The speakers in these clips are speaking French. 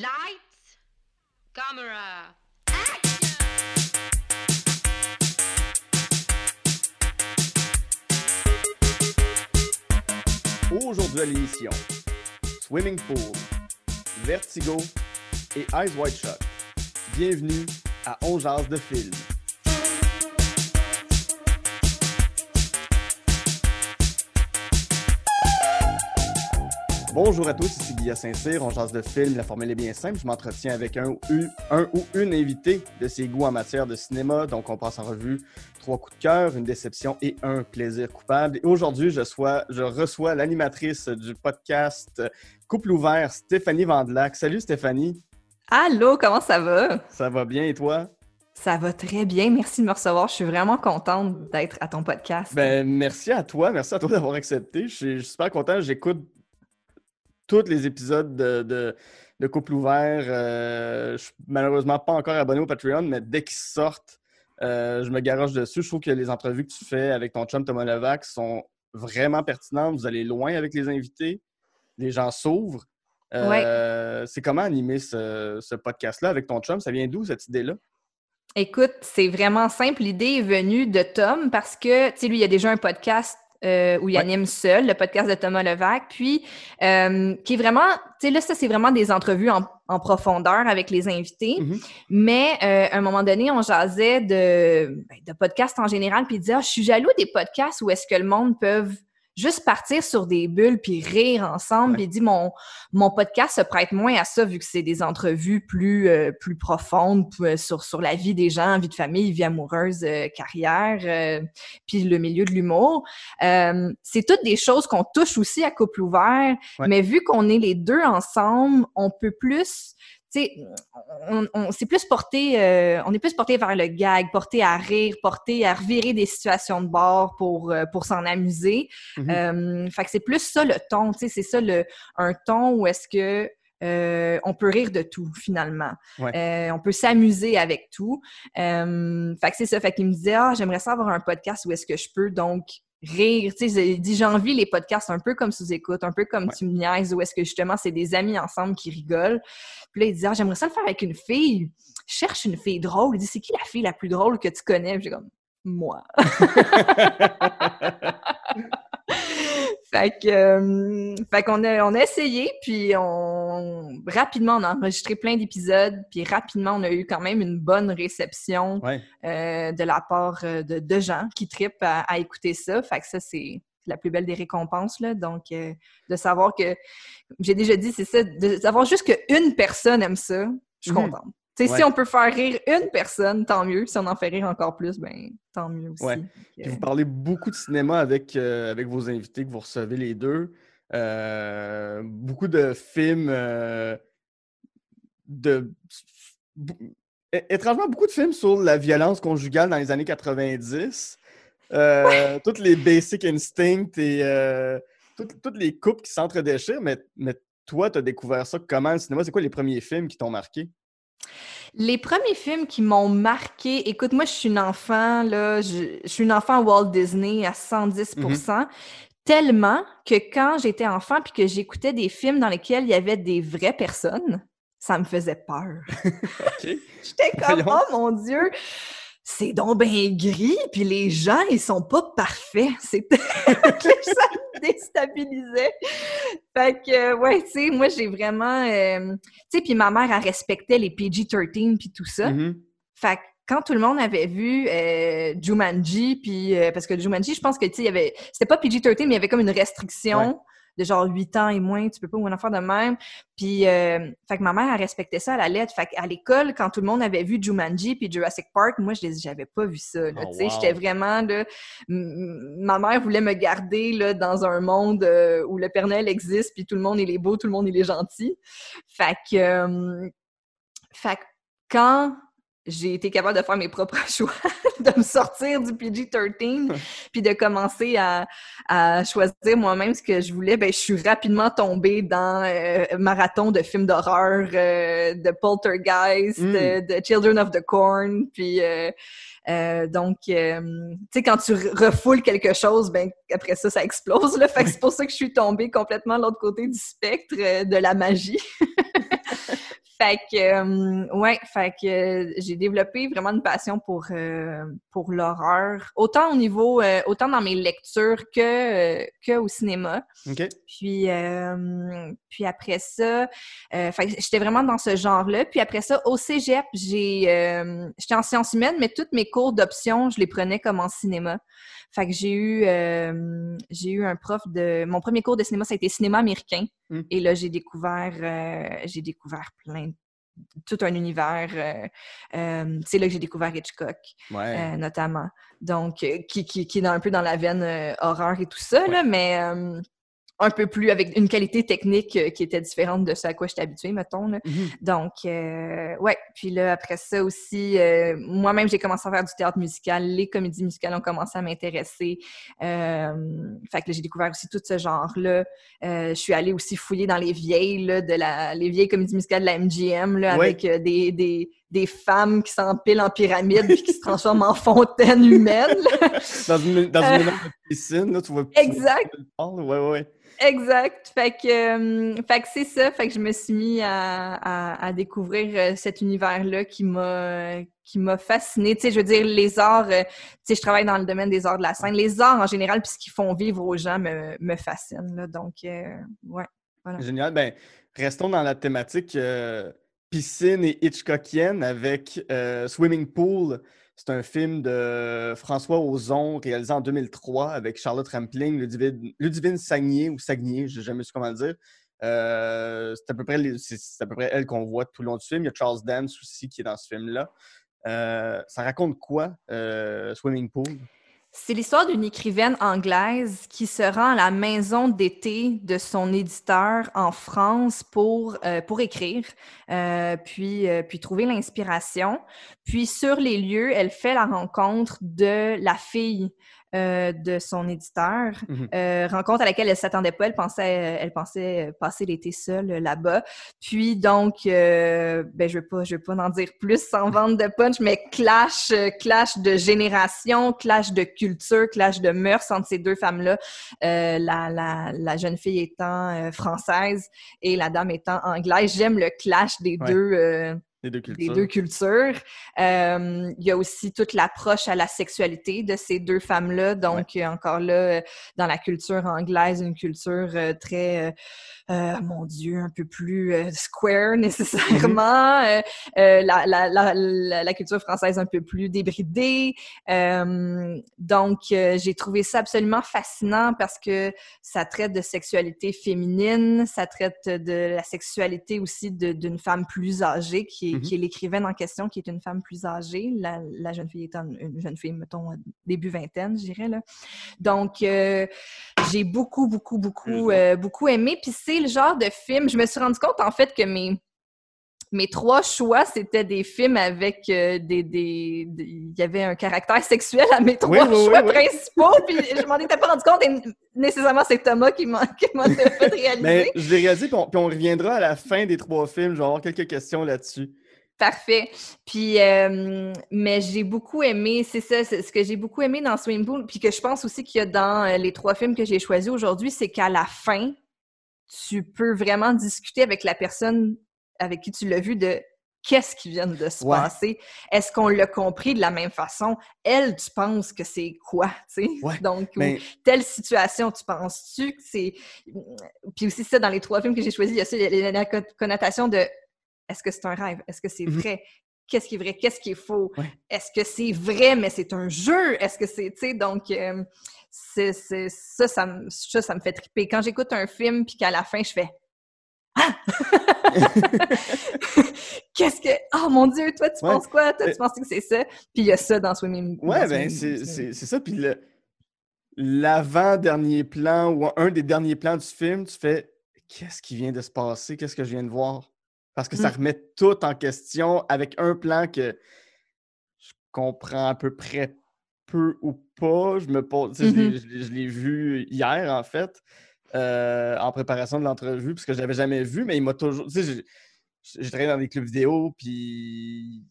Lights, camera, Aujourd'hui à l'émission, Swimming Pool, Vertigo et Eyes Wide Shut. Bienvenue à On Jase de film. Bonjour à tous, ici Guillaume Saint-Cyr, on jase de film, la formule est bien simple, je m'entretiens avec un, ou une- un ou une invitée de ses goûts en matière de cinéma, donc on passe en revue trois coups de cœur, une déception et un plaisir coupable. Et aujourd'hui, je, sois- je reçois l'animatrice du podcast Couple ouvert, Stéphanie Vandelac. Salut Stéphanie, Allô, comment ça va? ça va bien et toi? Ça va très bien, merci de me recevoir. Je suis vraiment contente d'être à ton podcast. Ben, merci à toi, merci à toi d'avoir accepté. Je suis, je suis super content, j'écoute tous les épisodes de, de, de Couple ouvert. Euh, je suis malheureusement pas encore abonné au Patreon, mais dès qu'ils sortent, euh, je me garoche dessus. Je trouve que les entrevues que tu fais avec ton chum Thomas Levac sont vraiment pertinentes. Vous allez loin avec les invités. Les gens s'ouvrent. Euh, C'est comment animer ce, ce podcast-là avec ton chum? Ça vient d'où cette idée-là? Écoute, c'est vraiment simple. L'idée est venue de Tom parce que, tu sais, lui, il y a déjà un podcast euh, où il Ouais. anime seul, le podcast de Thomas Levac, puis euh, qui est vraiment, tu sais, là, ça, c'est vraiment des entrevues en, en profondeur avec les invités. Mhm. Mais euh, à un moment donné, on jasait de, ben, de podcasts en général, puis il disait, Ah, je suis jaloux des podcasts où est-ce que le monde peut juste partir sur des bulles puis rire ensemble. Puis il dit, mon, mon podcast se prête moins à ça vu que c'est des entrevues plus, euh, plus profondes euh, sur, sur la vie des gens, vie de famille, vie amoureuse, euh, carrière, euh, puis le milieu de l'humour. C'est toutes des choses qu'on touche aussi à couple ouvert, Ouais. mais vu qu'on est les deux ensemble, on peut plus sais, on, on s'est plus porté, euh, on est plus porté vers le gag, porté à rire, porté à revirer des situations de bord pour, euh, pour s'en amuser. Mhm. Euh, fait que c'est plus ça le ton, tu sais, c'est ça le, un ton où est-ce que euh, on peut rire de tout finalement. Ouais. Euh, on peut s'amuser avec tout. Euh, fait que c'est ça. Fait qu'il me disait, ah, j'aimerais ça avoir un podcast où est-ce que je peux donc rire. Tu sais, il dit, j'envie les podcasts un peu comme sous-écoute, un peu comme Ouais. tu me niaises, où est-ce que justement c'est des amis ensemble qui rigolent. Puis là, il dit, ah, j'aimerais ça le faire avec une fille. Je cherche une fille drôle. Il dit, c'est qui la fille la plus drôle que tu connais? J'ai comme, moi. fait que, euh, fait qu'on a, on a essayé, puis on rapidement on a enregistré plein d'épisodes, puis rapidement on a eu quand même une bonne réception ouais. euh, de la part euh, de, de gens qui tripent à, à écouter ça. Fait que ça c'est la plus belle des récompenses là. Donc euh, de savoir que j'ai déjà dit c'est ça, de savoir juste qu'une personne aime ça, je suis Mhm. contente. Ouais. si on peut faire rire une personne, tant mieux. Si on en fait rire encore plus, ben tant mieux aussi. Ouais. Puis euh, vous parlez beaucoup de cinéma avec, euh, avec vos invités que vous recevez les deux. Euh, beaucoup de films euh, de. Étrangement, beaucoup de films sur la violence conjugale dans les années 90. Euh, Toutes les Basic Instincts et toutes, toutes les couples qui s'entredéchirent. Mais, mais toi, tu as découvert ça comment le cinéma? C'est quoi les premiers films qui t'ont marqué? Les premiers films qui m'ont marqué, écoute, moi, je suis une enfant, là, je, je suis une enfant Walt Disney à 110% tellement que quand j'étais enfant puis que j'écoutais des films dans lesquels il y avait des vraies personnes, ça me faisait peur. J'étais comme, Voyons. oh mon Dieu, c'est donc bien gris, puis les gens, ils sont pas parfaits. C'était ça Fait que, euh, ouais, tu sais, moi, j'ai vraiment... euh, Tu sais, puis ma mère, elle respectait les PG-13 puis tout ça. Mhm. Fait que quand tout le monde avait vu euh, Jumanji, puis euh, parce que Jumanji, je pense que tu sais, il y avait, c'était pas PG-13, mais il y avait comme une restriction Ouais. De genre 8 ans et moins, tu peux pas ou une affaire de même. Puis, euh, fait que ma mère, elle respectait ça à la lettre. Fait qu'à l'école, quand tout le monde avait vu Jumanji puis Jurassic Park, moi, je j'avais pas vu ça. Oh, tu sais, wow. j'étais vraiment là. Ma mère voulait me garder là dans un monde euh, où le Père Noël existe, puis tout le monde il est beau, tout le monde il est gentil. Fait que, euh, fait que quand j'ai été capable de faire mes propres choix, de me sortir du PG-13, puis de commencer à, à choisir moi-même ce que je voulais, ben, je suis rapidement tombée dans euh, marathon de films d'horreur, euh, de Poltergeist, Mm. de, de Children of the Corn, puis euh, euh, donc, euh, tu sais, quand tu re- refoules quelque chose, ben après ça, ça explose. Là. Fait que c'est pour ça que je suis tombée complètement de l'autre côté du spectre euh, de la magie. fait que, euh, ouais, fait que euh, j'ai développé vraiment une passion pour, euh, pour l'horreur, autant au niveau, autant dans mes lectures que, que au cinéma. OK. Puis, puis après ça, j'étais vraiment dans ce genre-là. Puis après ça, au cégep, j'ai, j'étais en sciences humaines, mais toutes mes cours d'options, je les prenais comme en cinéma. Fait que j'ai eu, j'ai eu un prof de... Mon premier cours de cinéma, ça a été cinéma américain. Mm. Et là, j'ai découvert, j'ai découvert plein tout un univers. c'est là que j'ai découvert Hitchcock, Ouais. notamment. Donc, qui, qui, qui est un peu dans la veine horreur et tout ça, là, mais un peu plus avec une qualité technique euh, qui était différente de ce à quoi j'étais habituée, mettons. Là. Mhm. Donc, euh, ouais. Puis là, après ça aussi, euh, moi-même, j'ai commencé à faire du théâtre musical. Les comédies musicales ont commencé à m'intéresser. Euh, fait que j'ai découvert aussi tout ce genre-là. Euh, je suis allée aussi fouiller dans les vieilles, là, de la, les vieilles comédies musicales de la MGM, là, Ouais. avec des, des, des femmes qui s'empilent en pyramide puis qui se transforment en fontaine humaine. Dans une, dans une énorme piscine, là, tu vois. Exact. Ouais, ouais, ouais. Exact. Fait que, euh, fait que c'est ça. Fait que je me suis mis à, à, à découvrir euh, cet univers-là qui m'a qui m'a fascinée. Tu sais, je veux dire, les arts, euh, tu sais, je travaille dans le domaine des arts de la scène. Les arts en général, puis ce qu'ils font vivre aux gens me, me fascine. Là. Donc, euh, ouais. Génial. Ben, restons dans la thématique euh, piscine et Hitchcockienne avec euh, Swimming Pool. C'est un film de François Ozon réalisé en 2003 avec Charlotte Rampling, Ludivine, Sagnier ou Sagnier, je n'ai jamais su comment le dire. Euh, c'est à peu près elle qu'on voit tout le long du film. Il y a Charles Dance aussi qui est dans ce film-là. Euh, ça raconte quoi, Swimming Pool? C'est l'histoire d'une écrivaine anglaise qui se rend à la maison d'été de son éditeur en France pour, euh, pour écrire, euh, puis, euh, puis trouver l'inspiration. Puis sur les lieux, elle fait la rencontre de la fille euh, de son éditeur, Mhm. euh, rencontre à laquelle elle s'attendait pas. Elle pensait, elle pensait passer l'été seule euh, là-bas. Puis donc, euh, ben je veux pas, je veux pas en dire plus sans vendre de punch, mais clash, euh, clash de génération, clash de culture, clash de mœurs entre ces deux femmes-là. Euh, la, la, la jeune fille étant euh, française et la dame étant anglaise. J'aime le clash des Ouais. deux. Les deux des cultures. deux cultures. Euh, il y a aussi toute l'approche à la sexualité de ces deux femmes-là. Donc, encore là, euh, dans la culture anglaise, une culture euh, très, euh, mon Dieu, un peu plus square nécessairement. Euh, la, la, la, la, la culture française un peu plus débridée. Donc, j'ai trouvé ça absolument fascinant parce que ça traite de sexualité féminine, ça traite de la sexualité aussi d'une femme plus âgée, qui est, Mhm. Qui est l'écrivaine en question, qui est une femme plus âgée. La, la jeune fille étant une une jeune fille, mettons, début vingtaine, je dirais. Donc, euh, j'ai beaucoup, beaucoup, beaucoup, euh, beaucoup aimé. Puis c'est le genre de film, je me suis rendu compte, en fait, que mes mes trois choix, c'était des films avec euh, des, des, des- Il y avait un caractère sexuel à mes trois oui, oui, choix oui. principaux, puis je m'en étais pas rendu compte, et nécessairement, c'est Thomas qui m'en qui m'en a fait réaliser. Mais je l'ai réalisé, puis on, puis on reviendra à la fin des trois films. Je vais avoir quelques questions là-dessus. Parfait. Puis, euh, mais j'ai beaucoup aimé, c'est ça, c'est ce que j'ai beaucoup aimé dans Swimming Pool, puis que je pense aussi qu'il y a dans euh, les trois films que j'ai choisis aujourd'hui, c'est qu'à la fin, tu peux vraiment discuter avec la personne avec qui tu l'as vu de qu'est-ce qui vient de se Ouais. passer. Est-ce qu'on l'a compris de la même façon? Elle, tu penses que c'est quoi? Ouais, Donc, Mais telle situation, tu penses-tu que c'est... Puis aussi ça, dans les trois films que j'ai choisis, il y a ça, il y a la con- connotation de est-ce que c'est un rêve? Est-ce que c'est Mhm. vrai? Qu'est-ce qui est vrai? Qu'est-ce qui est faux? Ouais. Est-ce que c'est vrai, mais c'est un jeu? Est-ce que c'est, tu sais, donc, euh, c'est, ça, ça, me- ça, ça me fait triper. Quand j'écoute un film, puis qu'à la fin, je fais Ah! Qu'est-ce que. Oh mon Dieu, toi, tu Ouais. penses quoi? Toi, tu penses que c'est ça? Puis il y a ça dans Swimming Ouais, dans ben c'est ça. Puis l'avant-dernier plan ou un des derniers plans du film, tu fais qu'est-ce qui vient de se passer? Qu'est-ce que je viens de voir? Parce que ça Mm. remet tout en question avec un plan que je comprends à peu près peu ou pas. Je me pose, Mhm. l'ai- je l'ai vu hier, en fait, euh, en préparation de l'entrevue, parce que je l'avais jamais vu, mais il m'a toujours. Tu sais, j'ai- travaillé dans des clubs vidéo, puis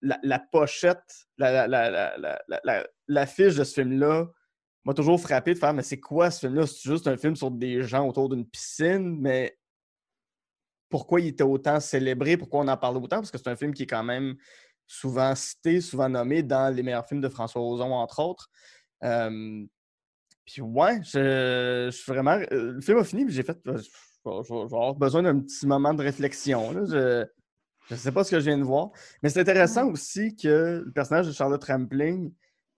la, la pochette, la, la, la, l'affiche de ce film-là m'a toujours frappé de faire Mais c'est quoi ce film-là? C'est juste un film sur des gens autour d'une piscine, mais pourquoi il était autant célébré, pourquoi on en parle autant, parce que c'est un film qui est quand même souvent cité, souvent nommé dans les meilleurs films de François Ozon, entre autres. Euh, puis ouais, je, je suis vraiment. euh, Le film a fini, puis j'ai fait. euh, Je vais je vais avoir besoin d'un petit moment de réflexion. là. Je ne sais pas ce que je viens de voir. Mais c'est intéressant aussi que le personnage de Charlotte Rampling,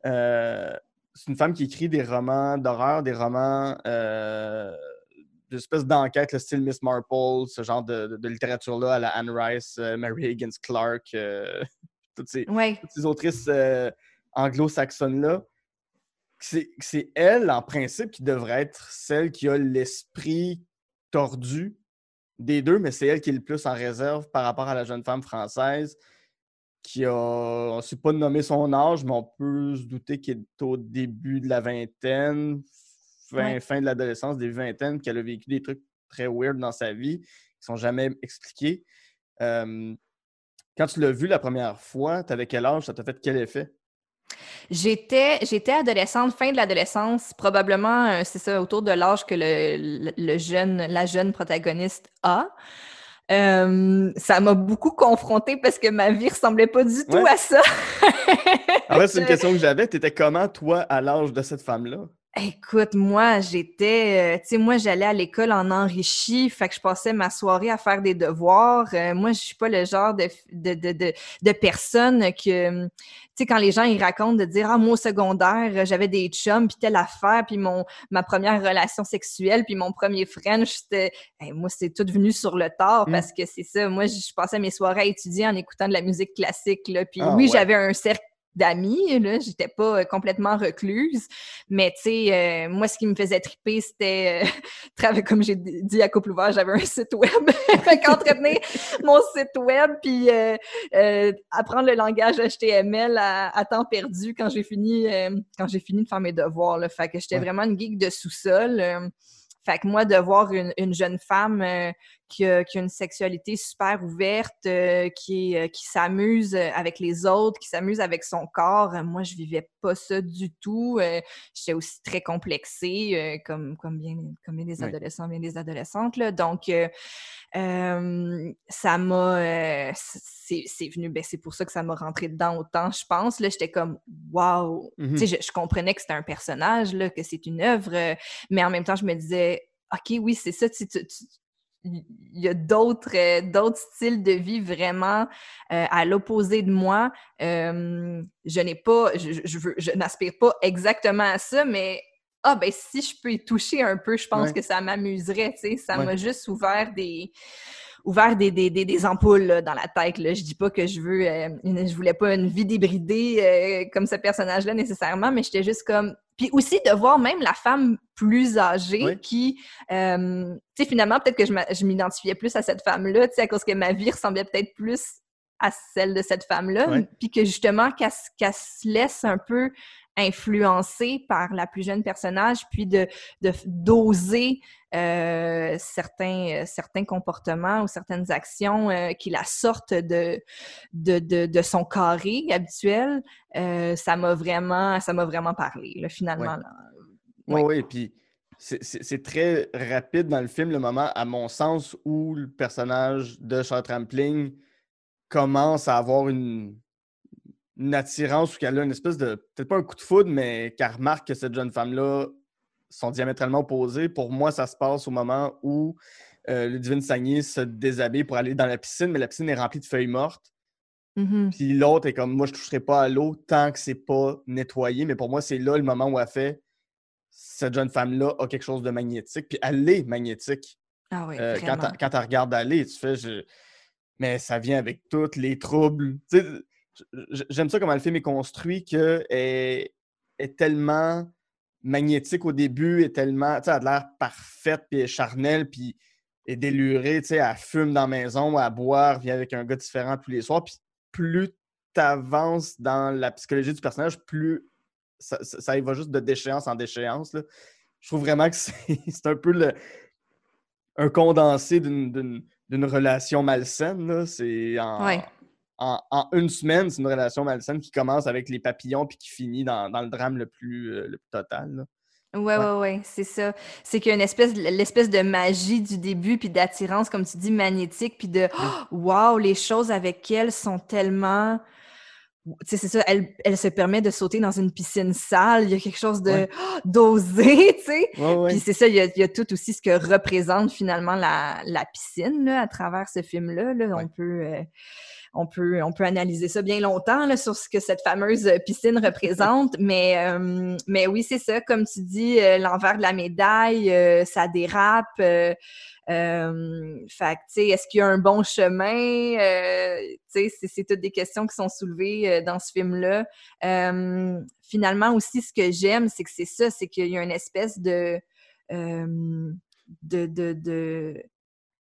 euh, c'est une femme qui écrit des romans d'horreur, des romans euh, d'espèces d'enquête, le style Miss Marple, ce genre de, de- de littérature-là à la Anne Rice, euh, Mary Higgins Clark, toutes ces, Ouais. toutes ces autrices anglo-saxonnes-là, c'est elle, en principe, qui devrait être celle qui a l'esprit tordu des deux, mais c'est elle qui est le plus en réserve par rapport à la jeune femme française qui a, on ne sait pas nommer son âge, mais on peut se douter qu'elle est au début de la vingtaine, fin, Ouais. fin de l'adolescence, des vingtaines, qu'elle a vécu des trucs très weird dans sa vie, qui sont jamais expliqués. Euh, quand tu l'as vu la première fois, tu avais quel âge? Ça t'a fait quel effet? J'étais, j'étais adolescente, fin de l'adolescence, probablement, euh, c'est ça, autour de l'âge que le, le- jeune, la jeune protagoniste a. Euh, ça m'a beaucoup confrontée parce que ma vie ressemblait pas du tout Ouais. à ça. En fait, c'est une question que j'avais. Tu étais comment, toi, à l'âge de cette femme-là? Écoute, moi, j'étais, euh, tu sais, moi, j'allais à l'école en enrichi, fait que je passais ma soirée à faire des devoirs. Euh, moi, je suis pas le genre de, de, de, de, de personne que, tu sais, quand les gens, ils racontent de dire, ah, moi, au secondaire, euh, j'avais des chums, puis telle affaire, puis mon, ma première relation sexuelle, puis mon premier French, c'était, Hey, moi, c'est tout venu sur le tard, Mm. parce que c'est ça, moi, je je passais mes soirées à étudier en écoutant de la musique classique, là, puis Ah, oui, ouais. j'avais un cercle d'amis, là, j'étais pas euh, complètement recluse, mais tu sais, euh, moi, ce qui me faisait triper, c'était, euh, comme j'ai dit à Couple Ouvert, j'avais un site web, fait qu'entretenir mon site web, puis euh, apprendre le langage HTML à, à temps perdu quand j'ai fini, quand j'ai fini de faire mes devoirs, là, fait que j'étais Ouais. vraiment une geek de sous-sol, fait que moi, de voir une, une jeune femme euh, qui, a, qui a une sexualité super ouverte, euh, qui, est- euh, qui s'amuse euh, avec les autres, qui s'amuse avec son corps, moi, je vivais pas ça du tout. J'étais aussi très complexée, comme, comme, bien, comme bien des Oui. adolescents, bien des adolescentes. Là. Donc, ça m'a... c'est venu... Ben, c'est pour ça que ça m'a rentré dedans autant, je pense. Là, j'étais comme, wow! Mhm. Tu sais, je, je comprenais que c'était un personnage, là, que c'est une œuvre, mais en même temps, je me disais, OK, oui, c'est ça, tu, tu- tu- il y a d'autres euh, d'autres styles de vie vraiment euh, à l'opposé de moi. Euh, je n'ai pas, je, je, je veux- je n'aspire pas exactement à ça, mais ah ben si je peux y toucher un peu, je pense Ouais. que ça m'amuserait, tu sais. Ça Ouais. m'a juste ouvert des ouvert des, des, des, des ampoules là, dans la tête. Là. Je dis pas que je veux euh, une- je voulais pas une vie débridée euh, comme ce personnage-là nécessairement, mais j'étais juste comme. Puis aussi de voir même la femme plus âgée Oui. qui, euh, tu sais, finalement, peut-être que je m'identifiais plus à cette femme-là, tu sais, à cause que ma vie ressemblait peut-être plus à celle de cette femme-là, puis que justement, qu'elle se laisse un peu influencer par la plus jeune personnage, puis de d'oser euh, certains, certains comportements ou certaines actions euh, qui la sortent de, de, de, de son carré habituel, euh, ça m'a vraiment, ça m'a vraiment parlé, là, finalement. là. Oui, oui, puis c'est très rapide dans le film, le moment, à mon sens, où le personnage de Charles Trampling commence à avoir une, une attirance ou qu'elle a une espèce de, peut-être pas un coup de foudre, mais qu'elle remarque que cette jeune femme-là sont diamétralement opposées. Pour moi, ça se passe au moment où euh, Ludivine Sagné se déshabille pour aller dans la piscine, mais la piscine est remplie de feuilles mortes. Mhm. Puis l'autre est comme, moi, je toucherai pas à l'eau tant que c'est pas nettoyé. Mais pour moi, c'est là le moment où elle fait, cette jeune femme-là a quelque chose de magnétique. Puis elle est magnétique. Ah oui, Euh, quand quand elle regarde aller, tu fais, je- mais ça vient avec tous les troubles. J'aime ça comment le film est construit, que est, est tellement magnétique au début, est tellement, tu elle a l'air parfaite, puis charnelle, puis est délurée, tu elle fume dans la maison, elle boire, vient avec un gars différent tous les soirs, puis plus tu avances dans la psychologie du personnage, plus ça, va juste de déchéance en déchéance. là. Je trouve vraiment que c'est un peu le, un condensé d'une- relation malsaine. C'est en. En, en une semaine, c'est une relation malsaine qui commence avec les papillons puis qui finit dans, dans le drame le plus, euh, le plus total. là. Ouais, Ouais. ouais, ouais, c'est ça. C'est qu'il y a une espèce, l'espèce de magie du début, puis d'attirance, comme tu dis, magnétique, puis de oh, wow, les choses avec elle sont tellement. Tu sais, c'est ça, elle, elle se permet de sauter dans une piscine sale. Il y a quelque chose de Ouais. oh, d'osé, tu sais. Ouais. Puis c'est ça, il y, a, il y a tout aussi ce que représente finalement la, la piscine là, à travers ce film-là. là. On, peut, euh, on, peut, on peut analyser ça bien longtemps là, sur ce que cette fameuse euh, piscine représente. mais, euh, mais oui, c'est ça, comme tu dis, euh, l'envers de la médaille, euh, ça dérape. fait que, tu sais, est-ce qu'il y a un bon chemin? Tu sais, c'est, c'est toutes des questions qui sont soulevées dans ce film-là. Finalement, aussi, ce que j'aime, c'est que c'est ça, c'est qu'il y a une espèce de, de, de, de,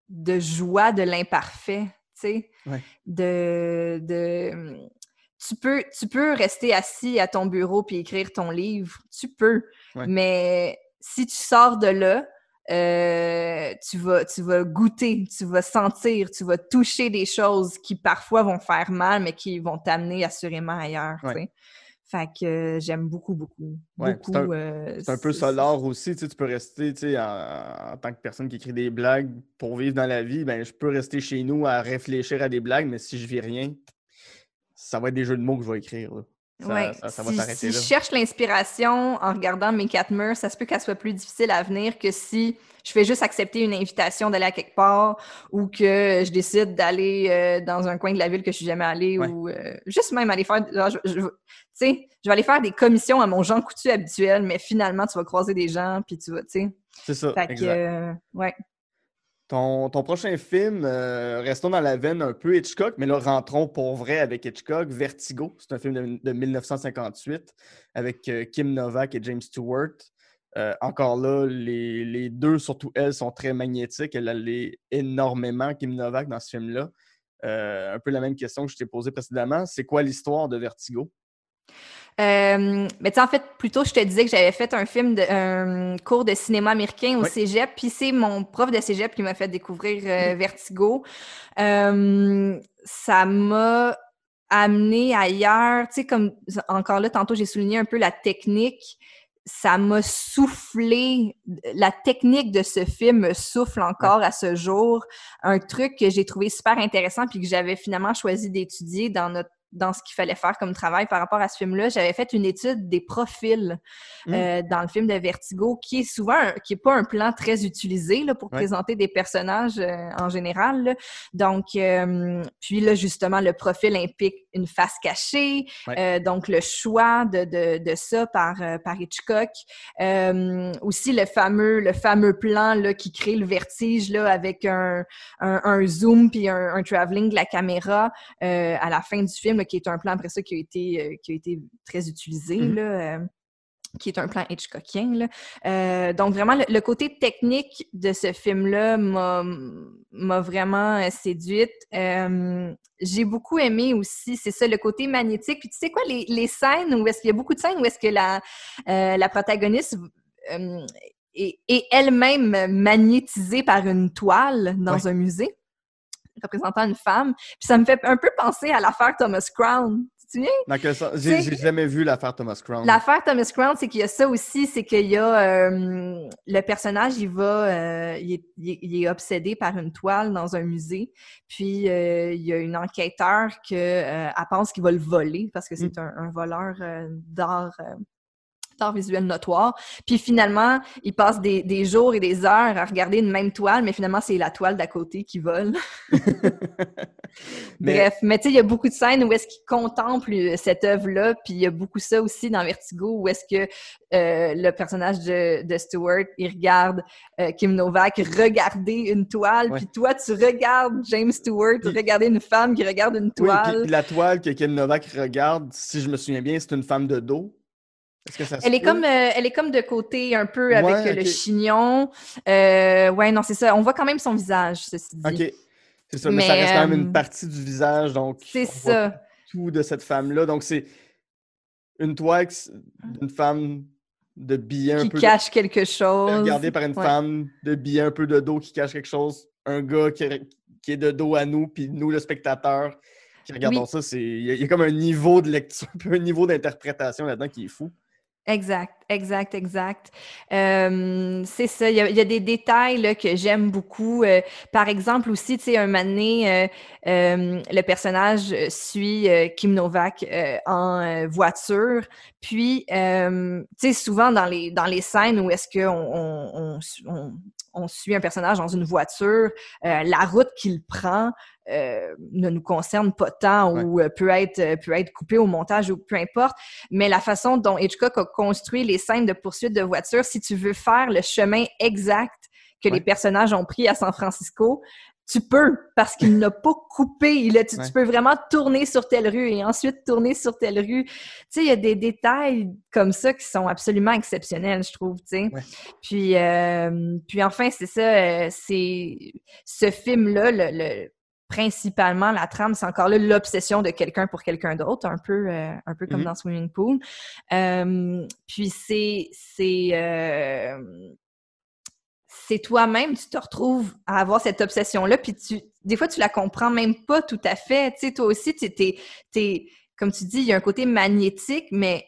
de joie de l'imparfait, tu Ouais. de, de tu peux, tu peux rester assis à ton bureau puis écrire ton livre, tu peux, Ouais. mais si tu sors de là, euh, tu, vas, tu vas goûter, tu vas sentir, tu vas toucher des choses qui parfois vont faire mal, mais qui vont t'amener assurément ailleurs. Ouais. Fait que euh, j'aime beaucoup, beaucoup. Ouais, beaucoup c'est un- euh, un peu l'art aussi, tu sais, tu peux rester, tu sais, en, en tant que personne qui écrit des blagues pour vivre dans la vie, ben je peux rester chez nous à réfléchir à des blagues, mais si je vis rien, ça va être des jeux de mots que je vais écrire. là. Ça, Ouais, ça- ça va si, s'arrêter si là. je cherche l'inspiration en regardant mes quatre murs, ça se peut qu'elle soit plus difficile à venir que si je fais juste accepter une invitation d'aller à quelque part ou que je décide d'aller euh, dans un coin de la ville que je suis jamais allée Ouais. ou euh, juste même aller faire, tu sais, je vais aller faire des commissions à mon Jean Coutu habituel, mais finalement tu vas croiser des gens puis tu vas, tu sais, C'est ça, fait que, exact. euh, ouais. Ton, prochain film, euh, restons dans la veine un peu Hitchcock, mais là, rentrons pour vrai avec Hitchcock. Vertigo, c'est un film de, de 1958 avec euh, Kim Novak et James Stewart. Euh, encore là, les, deux, surtout elle, sont très magnétiques. Elle allait énormément, Kim Novak, dans ce film-là. Un peu la même question que je t'ai posée précédemment. C'est quoi l'histoire de Vertigo? Euh, mais tu sais, en fait, plutôt, je te disais que j'avais fait un film, de, un cours de cinéma américain au Oui. cégep, puis c'est mon prof de cégep qui m'a fait découvrir euh, Vertigo. Euh, ça m'a amené ailleurs, tu sais, comme encore là, tantôt, j'ai souligné un peu la technique. Ça m'a soufflé, la technique de ce film me souffle encore à ce jour. Un truc que j'ai trouvé super intéressant puis que j'avais finalement choisi d'étudier dans notre dans ce qu'il fallait faire comme travail par rapport à ce film-là. J'avais fait une étude des profils Mm. euh, dans le film de Vertigo, qui est souvent, un- qui est pas un plan très utilisé là, pour Ouais. présenter des personnages euh, en général. là. Donc, euh, puis là, justement, le profil implique une face cachée. Ouais. euh, donc, le choix de, de, de ça par, euh, par Hitchcock. Euh, aussi, le fameux, le fameux plan là, qui crée le vertige là, avec un, un, un zoom puis un, un travelling de la caméra euh, à la fin du film, là, qui est un plan après ça qui a été, qui a été très utilisé, là, euh, qui est un plan Hitchcockien. Là. Euh, donc vraiment, le, le côté technique de ce film-là m'a vraiment euh, séduite. Euh, J'ai beaucoup aimé aussi, c'est ça, le côté magnétique. Puis tu sais quoi, les, les scènes où est-ce qu'il y a beaucoup de scènes où est-ce que la, euh, la protagoniste est, est elle-même magnétisée par une toile dans Ouais. un musée représentant une femme. Puis ça me fait un peu penser à l'affaire Thomas Crown. Tu te souviens? Dans quel sens? J'ai jamais vu l'affaire Thomas Crown. L'affaire Thomas Crown, c'est qu'il y a ça aussi, c'est qu'il y a euh, le personnage, il va, euh, il, est, il est- obsédé par une toile dans un musée, puis euh, il y a une enquêteur que euh, elle pense qu'il va le voler parce que c'est un, un voleur euh, d'art. D'art visuel notoire. Puis finalement, il passe des, des jours et des heures à regarder une même toile, mais finalement, c'est la toile d'à côté qui vole. Mais- Bref, mais tu sais, il y a beaucoup de scènes où est-ce qu'il contemple euh, cette œuvre-là, puis il y a beaucoup ça aussi dans Vertigo, où est-ce que euh, le personnage de, de Stewart, il regarde euh, Kim Novak regarder une toile, Ouais. puis toi, tu regardes James Stewart Puis- regarder une femme qui regarde une Oui, puis- toile. puis la toile que Kim Novak regarde, si je me souviens bien, c'est une femme de dos. Est-ce que ça se Elle est, comme, euh, elle est comme de côté un peu avec Ouais, euh, le chignon. Euh, ouais, non, c'est ça. On voit quand même son visage, ceci dit. OK. C'est ça, mais, ça reste quand même euh, une partie du visage, donc C'est voit ça. tout de cette femme-là. Donc, c'est une toile qui- d'une femme de billets un Qui peu... cache quelque chose. regardée par une Ouais. femme de billets un peu de dos qui cache quelque chose. Un gars qui, qui est de dos à nous, puis nous, le spectateur, qui regardons Oui. ça. c'est Il y, y a comme un niveau de lecture, un niveau d'interprétation là-dedans qui est fou. Exact, exact, exact. Euh, c'est ça. Il y, a, il y, a, des détails là, que j'aime beaucoup. Euh, par exemple, aussi, tu sais, un moment donné, euh, euh le personnage suit Kim Novak en voiture. Puis, tu sais, souvent dans les, dans les scènes où est-ce qu'on on, on, on, suit un personnage dans une voiture, la route qu'il prend, euh, ne nous concerne pas tant ou euh, peut être euh, peut être coupé au montage ou peu importe. Mais la façon dont Hitchcock a construit les scènes de poursuite de voiture, si tu veux faire le chemin exact que les personnages ont pris à San Francisco, tu peux parce qu'il n'a pas coupé. Il a, tu, peux vraiment tourner sur telle rue et ensuite tourner sur telle rue. Tu sais, il y a des détails comme ça qui sont absolument exceptionnels, je trouve. Tu sais. Puis, puis enfin, c'est ça. c'est ce film-là, le principalement la trame, c'est encore là l'obsession de quelqu'un pour quelqu'un d'autre, un peu, euh, un peu comme mm-hmm. dans Swimming Pool. Euh, puis c'est c'est euh, c'est toi-même, tu te retrouves à avoir cette obsession-là, puis tu des fois tu la comprends même pas tout à fait. Tu sais, toi aussi, tu es, es, comme tu dis, il y a un côté magnétique, mais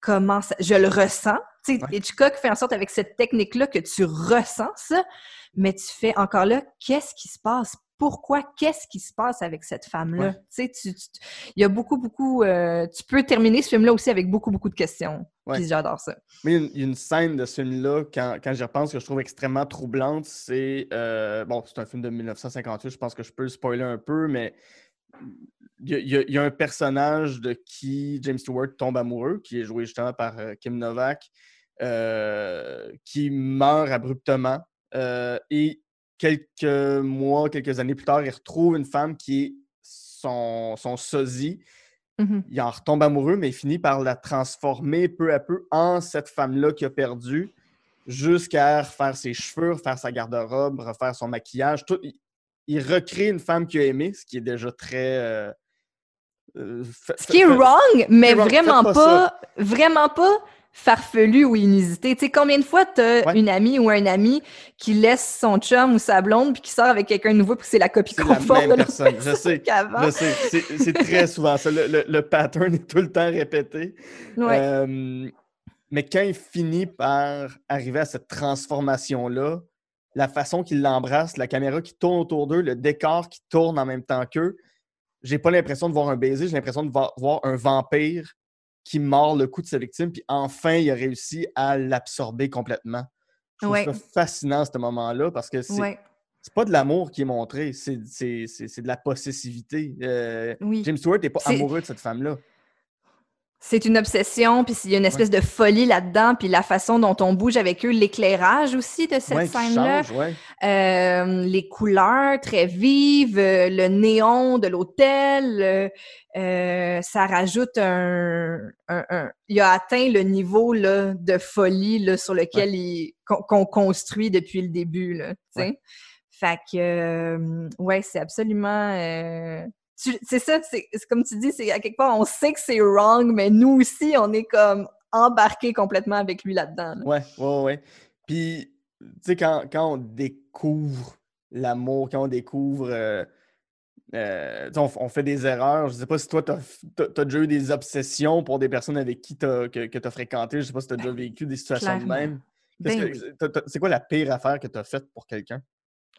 comment ça, je le ressens? Tu sais, Hitchcock fait en sorte avec cette technique-là que tu ressens ça, mais tu fais encore là, qu'est-ce qui se passe? Pourquoi, qu'est-ce qui se passe avec cette femme-là? Tu sais, il y a beaucoup, beaucoup. Euh, tu peux terminer ce film-là aussi avec beaucoup, beaucoup de questions. Puis j'adore ça. Mais il y, a une scène de ce film-là, quand, quand j'y repense, que je trouve extrêmement troublante, c'est. Euh, bon, c'est un film de 1958, je pense que je peux le spoiler un peu, mais il y, a, un personnage de qui James Stewart tombe amoureux, qui est joué justement par euh, Kim Novak, qui meurt abruptement. et quelques mois, quelques années plus tard, il retrouve une femme qui est son, son sosie. Mmh il en retombe amoureux, mais il finit par la transformer peu à peu en cette femme-là qu'il a perdue, jusqu'à refaire ses cheveux, refaire sa garde-robe, refaire son maquillage. Tout, il, recrée une femme qu'il a aimée, ce qui est déjà très. Euh, euh, ce qui est wrong, mais vraiment pas, vraiment pas farfelu ou inusité. Tu sais, combien de fois t'as une amie ou un ami qui laisse son chum ou sa blonde puis qui sort avec quelqu'un de nouveau puis c'est la copie conforme de la personne. Je sais, je sais. C'est très souvent ça. Le, pattern est tout le temps répété. Euh, mais quand il finit par arriver à cette transformation-là, la façon qu'il l'embrasse, la caméra qui tourne autour d'eux, le décor qui tourne en même temps qu'eux, j'ai pas l'impression de voir un baiser, j'ai l'impression de voir un vampire qui mord le coup de sa victime, puis enfin, il a réussi à l'absorber complètement. Je trouve ça fascinant, ce moment-là, parce que c'est pas de l'amour qui est montré, c'est de la possessivité. Euh, James Stewart n'est pas amoureux de cette femme-là c'est une obsession, puis il y a une espèce de folie là-dedans, puis la façon dont on bouge avec eux, l'éclairage aussi de cette scène-là, euh, les couleurs très vives, euh, le néon de l'hôtel, euh, ça rajoute un, Il a atteint le niveau là, de folie là, sur lequel il qu'on construit depuis le début, là, Fait que, ouais, c'est absolument c'est ça, c'est comme tu dis, c'est à quelque part, on sait que c'est wrong, mais nous aussi, on est comme embarqué complètement avec lui là-dedans. Ouais, ouais, ouais. Puis, tu sais, quand, quand, on découvre l'amour, quand on découvre. Euh, euh, on, fait des erreurs. Je sais pas si toi, tu as, déjà eu des obsessions pour des personnes avec qui as, que, que tu as fréquenté. Je sais pas si tu as déjà vécu des situations de même. Ben c'est quoi la pire affaire que tu as faite pour quelqu'un?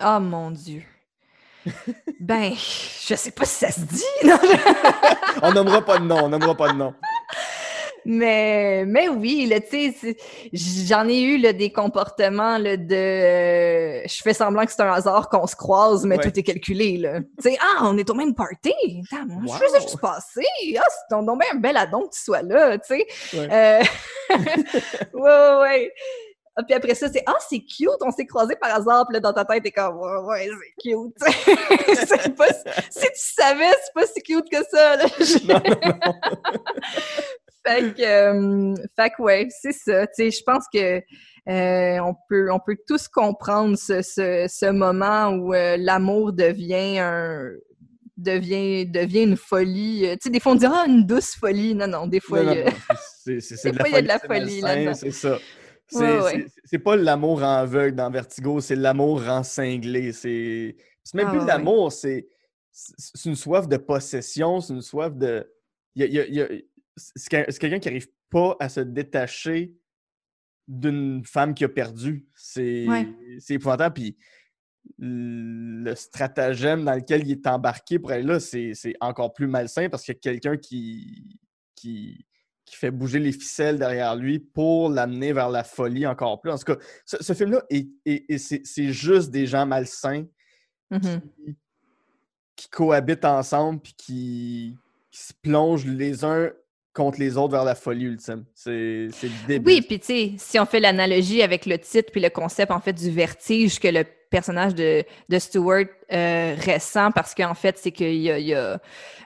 Oh mon Dieu ben, je sais pas si ça se dit. on nommera pas de nom, on nommera pas de nom. Mais, mais oui, tu sais, j'en ai eu là, des comportements là, de euh, je fais semblant que c'est un hasard qu'on se croise, mais tout est calculé. Là. Ah, on est au même party? Je faisais juste passer. Ah, c'est ton un bel adon que tu sois là, tu sais. Ouais. Euh... ouais, ouais. Ah, puis après ça, c'est Ah, c'est cute, on s'est croisés par hasard. Puis là, dans ta tête, t'es comme Ouais, ouais c'est cute. pas, si tu savais, c'est pas si cute que ça. Là. fait que, euh, fait que ouais, c'est ça. Tu sais, je pense que euh, on, peut, on peut tous comprendre ce, ce, ce moment où euh, l'amour devient un devient, devient une folie. Tu sais, des fois, on dit « Ah, une douce folie ». Non, non, des fois, il y a... de la folie C'est ça. C'est pas l'amour en aveugle dans Vertigo, c'est l'amour en cinglé. C'est même ah plus de l'amour, c'est une soif de possession, c'est une soif de. c'est quel- c'est quelqu'un qui n'arrive pas à se détacher d'une femme qui a perdu. C'est Ouais. épouvantable. Puis le stratagème dans lequel il est embarqué pour aller là, c'est c'est encore plus malsain parce qu'il y a quelqu'un qui, qui, qui fait bouger les ficelles derrière lui pour l'amener vers la folie encore plus. En tout cas, ce, ce film-là, est- est- est- c'est juste des gens malsains Mhm. qui, qui cohabitent ensemble puis qui, qui se plongent les uns contre les autres vers la folie ultime. C'est c'est débile. Oui, puis tu sais, si on fait l'analogie avec le titre puis le concept en fait du vertige que le personnage de, de Stewart euh, ressent parce qu'en fait, c'est qu'il y a, il y a,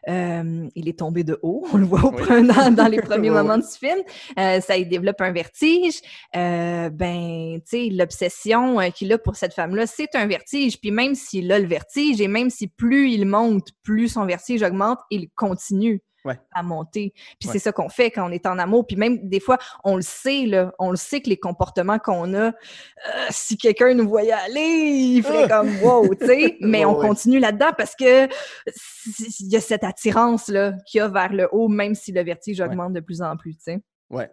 euh, il est tombé de haut, on le voit au Oui. dans, dans les premiers moments du film. Euh, ça, il développe un vertige. Euh, ben, tu sais, l'obsession qu'il a pour cette femme-là, c'est un vertige. Puis même s'il a le vertige et même si plus il monte, plus son vertige augmente, il continue Ouais. à monter. Puis Ouais. c'est ça qu'on fait quand on est en amour. Puis même des fois, on le sait, là, on le sait que les comportements qu'on a, euh, si quelqu'un nous voyait aller, il ferait Ah! comme wow, tu sais. Mais on continue là-dedans parce que il y a cette attirance là qu'il y a vers le haut, même si le vertige augmente de plus en plus, tu sais. Ouais.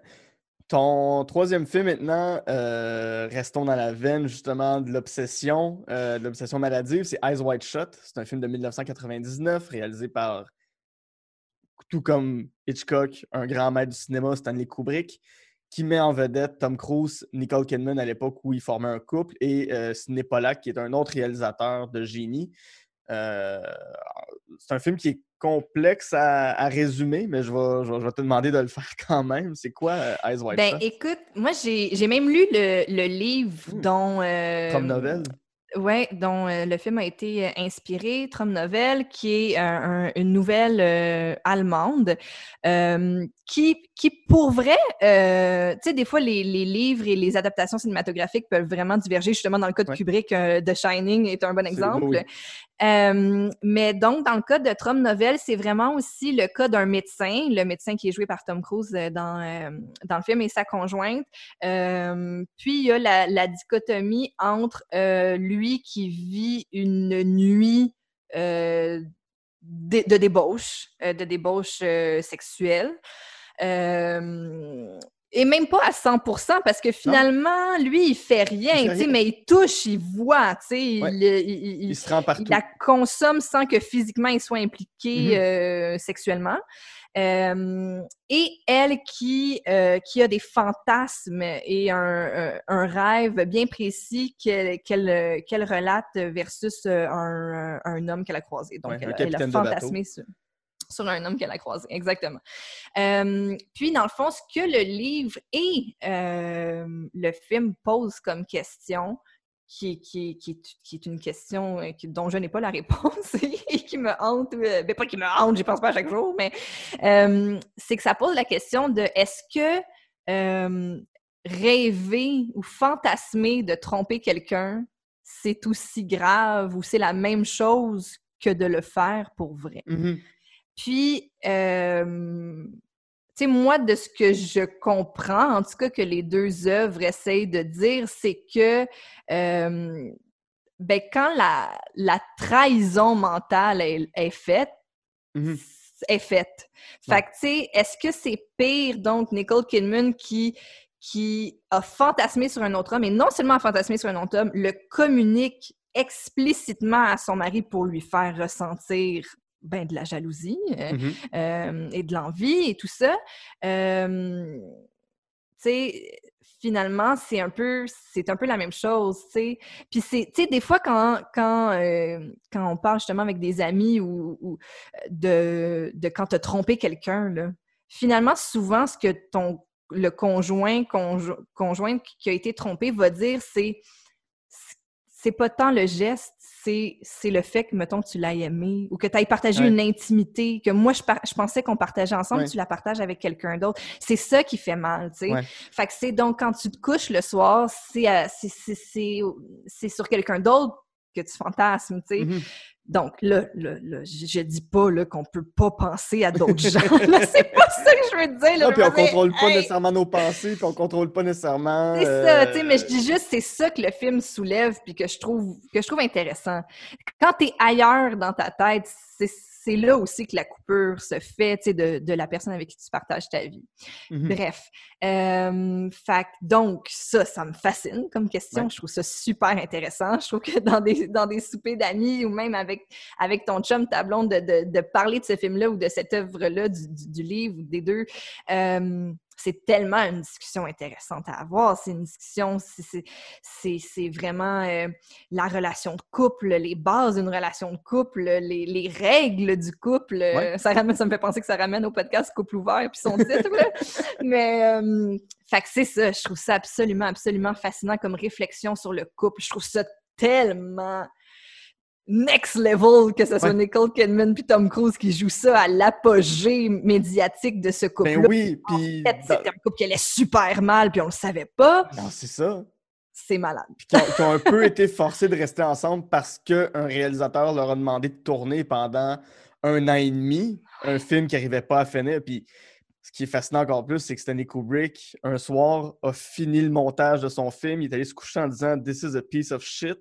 Ton troisième film maintenant, euh, restons dans la veine justement de l'obsession, euh, de l'obsession maladive, c'est Eyes Wide Shut. C'est un film de 1999 réalisé par, tout comme Hitchcock, un grand maître du cinéma, Stanley Kubrick, qui met en vedette Tom Cruise, Nicole Kidman à l'époque où ils formaient un couple, et euh, Sidney Pollack, qui est un autre réalisateur de génie. Euh, c'est un film qui est complexe à, à résumer, mais je vais, je, vais, je vais te demander de le faire quand même. C'est quoi euh, Eyes Wide Ben Shut? écoute, moi j'ai même lu le, le livre Hmm. dont euh, Comme nouvelle? Ouais, dont euh, le film a été euh, inspiré, Trom Novel, qui est un- une nouvelle euh, allemande, euh, qui, qui pour vrai, euh, tu sais, des fois, les, les livres et les adaptations cinématographiques peuvent vraiment diverger. Justement, dans le cas de Ouais. Kubrick, euh, The Shining est un bon exemple. oui. Euh, mais donc, dans le cas de Trom Novel, c'est vraiment aussi le cas d'un médecin, le médecin qui est joué par Tom Cruise euh, dans, euh, dans le film et sa conjointe. Euh, puis, il y a la, la dichotomie entre euh, qui vit une nuit euh, de, de débauche, euh, de débauche euh, sexuelle. Euh, et même pas à 100%, parce que finalement, lui, il fait rien, fait tu sais, rien. mais il touche, il voit, il, Ouais. il- il- Il se rend partout. il la consomme sans que physiquement il soit impliqué Mhm. sexuellement. Euh, et elle qui, euh, qui a des fantasmes et un, un- un rêve bien précis qu'elle euh, relate versus euh, un, un homme qu'elle a croisé. Donc, Ouais, elle, elle a fantasmé sur, sur un homme qu'elle a croisé. Exactement. Euh, puis, dans le fond, ce que le livre et euh, le film posent comme question, qui, qui, qui, est, qui est une question euh, dont je n'ai pas la réponse et qui me hante, euh, ben pas qui me hante, j'y pense pas à chaque jour, mais euh, c'est que ça pose la question de est-ce que euh, rêver ou fantasmer de tromper quelqu'un, c'est aussi grave ou c'est la même chose que de le faire pour vrai? Mhm. Puis, euh, sais, moi, de ce que je comprends, en tout cas que les deux œuvres essayent de dire, c'est que euh, ben, quand la, la trahison mentale est, est faite, Mhm. est faite. Fait Ouais. que, tu sais, est-ce que c'est pire, donc, Nicole Kidman qui, qui a fantasmé sur un autre homme, et non seulement a fantasmé sur un autre homme, le communique explicitement à son mari pour lui faire ressentir ben, de la jalousie euh, Mhm. euh, et de l'envie et tout ça. Euh, tu sais, finalement, c'est un peu, c'est un peu la même chose, tu sais. Puis c'est, tu sais, des fois quand, quand, euh, quand on parle justement avec des amis ou, ou, de, de quand tu as trompé quelqu'un, là, finalement, souvent, ce que ton le conjoint, conjo conjointe qui a été trompé va dire, c'est c'est pas tant le geste, c'est, c'est le fait que, mettons, que tu l'as aimé ou que tu aies partagé Ouais. une intimité, que moi, je, par- je pensais qu'on partageait ensemble, Ouais. tu la partages avec quelqu'un d'autre. C'est ça qui fait mal, tu sais. Ouais. Fait que c'est donc quand tu te couches le soir, c'est, euh, c'est, c'est, c'est, c'est sur quelqu'un d'autre que tu fantasmes, tu sais. Mhm. Donc là, là, là, je, dis pas qu'on peut pas penser à d'autres gens. c'est pas ça que je veux dire. Là, puis on dire, contrôle pas hey, nécessairement nos pensées, puis on contrôle pas nécessairement. c'est ça, tu sais, euh, mais je dis juste, c'est ça que le film soulève, puis que je trouve, que je trouve intéressant. Quand t'es ailleurs dans ta tête, c'est c'est là aussi que la coupure se fait, de, de la personne avec qui tu partages ta vie. Mhm. Bref. Euh, fait donc, ça, ça me fascine comme question. Ouais. Je trouve ça super intéressant. Je trouve que dans des, dans des soupers d'amis ou même avec, avec ton chum, ta blonde, de, de, de parler de ce film-là ou de cette œuvre-là, du, du, du livre ou des deux, euh, c'est tellement une discussion intéressante à avoir. C'est une discussion, c'est- vraiment euh, la relation de couple, les bases d'une relation de couple, les, les règles du couple. Ouais. Ça, ramène, ça me fait penser que ça ramène au podcast Couple ouvert puis son titre. là. Mais, euh, fait que c'est ça. Je trouve ça absolument, absolument fascinant comme réflexion sur le couple. Je trouve ça tellement next level que ce soit Ouais. Nicole Kidman puis Tom Cruise qui joue ça à l'apogée médiatique de ce couple-là. Ben oui, puis. En fait, c'était un couple qui allait super mal, puis on le savait pas. Non, c'est ça. C'est malade. Puis qui ont, un peu été forcés de rester ensemble parce qu'un réalisateur leur a demandé de tourner pendant un an et demi un film qui n'arrivait pas à finir. Puis ce qui est fascinant encore plus, c'est que Stanley Kubrick, un soir, a fini le montage de son film. Il est allé se coucher en disant This is a piece of shit.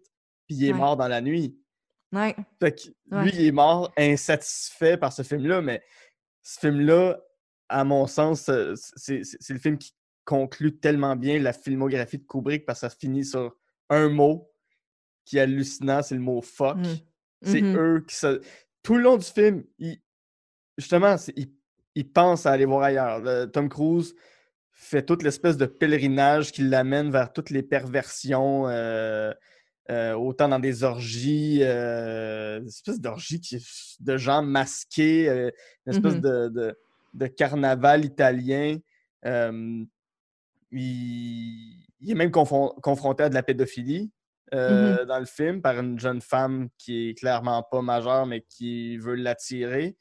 Puis il est Ouais. mort dans la nuit. Ouais. Fait que Ouais. lui, il est mort insatisfait par ce film-là, mais ce film-là, à mon sens, euh, c'est le film qui conclut tellement bien la filmographie de Kubrick parce que ça finit sur un mot qui est hallucinant, c'est le mot fuck. Mm. C'est Mhm. eux qui se. Tout le long du film, ils- justement, ils, ils pensent à aller voir ailleurs. Le- Tom Cruise fait toute l'espèce de pèlerinage qui l'amène vers toutes les perversions, euh, euh, autant dans des orgies, euh, des espèces d'orgies qui- de gens masqués, euh, une espèce Mhm. de, de- de carnaval italien. Il, il est même confron- confronté à de la pédophilie euh, dans le film par une jeune femme qui est clairement pas majeure, mais qui veut l'attirer.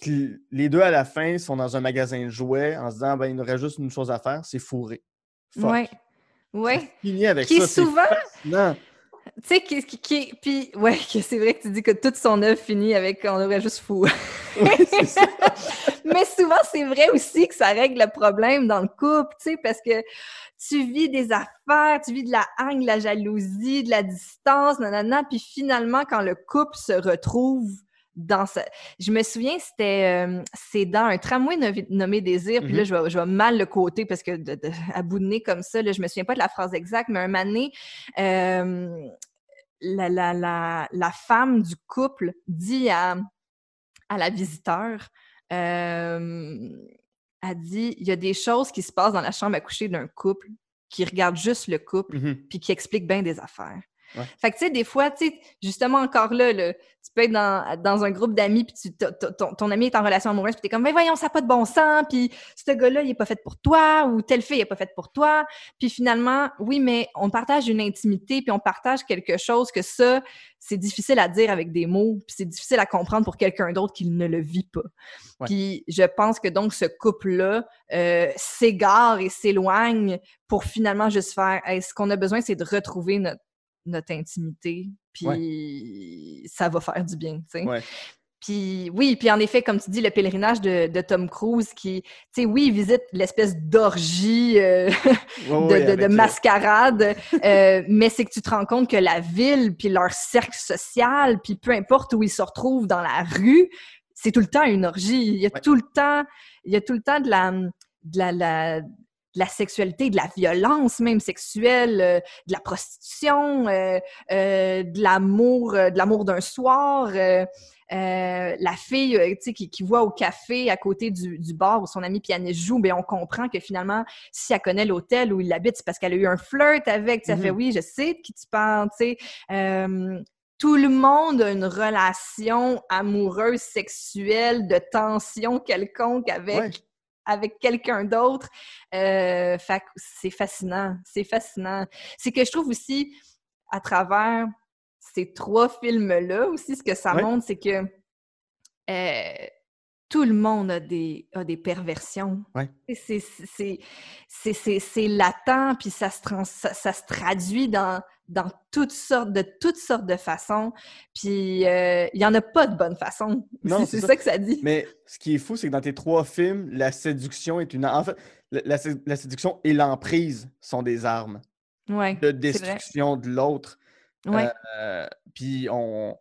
Puis les deux, à la fin, sont dans un magasin de jouets en se disant ben, il nous reste juste une chose à faire, c'est fourrer. Fuck. Ouais. Avec Qui ça. souvent-. Tu sais, qui, qui, qui- puis, ouais, que c'est vrai que tu dis que toute son œuvre finit avec on aurait juste fou. C'est ça. Mais souvent, c'est vrai aussi que ça règle le problème dans le couple, tu sais, parce que tu vis des affaires, tu vis de la haine, de la jalousie, de la distance, nanana, puis finalement, quand le couple se retrouve dans. Je me souviens, c'était euh, c'est dans un tramway nommé, Désir, puis là, Mhm. je vais, je vais mal le côté parce que de, de- à bout de nez comme ça, là, je me souviens pas de la phrase exacte, mais un donné, euh, la, la, la, la femme du couple dit à, à la visiteur, euh, a dit, il y a des choses qui se passent dans la chambre à coucher d'un couple qui regarde juste le couple Mhm. puis qui explique bien des affaires. Ouais. Fait que, tu sais, des fois, tu sais, justement, encore là, là, tu peux être dans, dans un groupe d'amis, puis ton, ton ami est en relation amoureuse, puis t'es comme, mais voyons, ça n'a pas de bon sens, puis ce gars-là, il est pas fait pour toi, ou telle fille, il est pas faite pour toi. Puis finalement, oui, mais on partage une intimité, puis on partage quelque chose que ça, c'est difficile à dire avec des mots, puis c'est difficile à comprendre pour quelqu'un d'autre qui ne le vit pas. Ouais. Puis je pense que donc ce couple-là euh, s'égare et s'éloigne pour finalement juste faire, Hey, ce qu'on a besoin, c'est de retrouver notre notre intimité, puis ça va faire du bien, tu sais. Ouais. Puis oui, puis en effet, comme tu dis, le pèlerinage de, de Tom Cruise qui, tu sais, oui, il visite l'espèce d'orgie euh, de, mascarade, euh, mais c'est que tu te rends compte que la ville, puis leur cercle social, puis peu importe où ils se retrouvent dans la rue, c'est tout le temps une orgie. Il y a Ouais. tout le temps, il y a tout le temps de la, de la, la- de la sexualité, de la violence même sexuelle, euh, de la prostitution, euh, euh, de l'amour, euh, de l'amour d'un soir. euh, euh, la fille, tu sais, qui, qui voit au café à côté du, du bar où son ami pianiste joue, ben on comprend que finalement, si elle connaît l'hôtel où il habite, c'est parce qu'elle a eu un flirt avec. Tu sais, Elle fait Mhm. oui, je sais de qui tu parles. Tu sais, Euh, tout le monde a une relation amoureuse, sexuelle, de tension quelconque avec. Ouais. Avec quelqu'un d'autre. Euh, fait c'est fascinant. C'est fascinant. C'est que je trouve aussi, à travers ces trois films-là aussi, ce que ça Ouais. montre, c'est que euh, tout le monde a des, a des perversions. Ouais. C'est, latent, puis ça se, trans- ça, ça se traduit dans, dans toutes sortes, de toutes sortes de façons. Puis euh, il n'y en a pas de bonne façon. Non, c'est, ça. ça que ça dit. Mais ce qui est fou, c'est que dans tes trois films, la séduction est une. En fait, la, la sé- la séduction et l'emprise sont des armes Ouais, de destruction de l'autre. ouais. Euh, Puis on.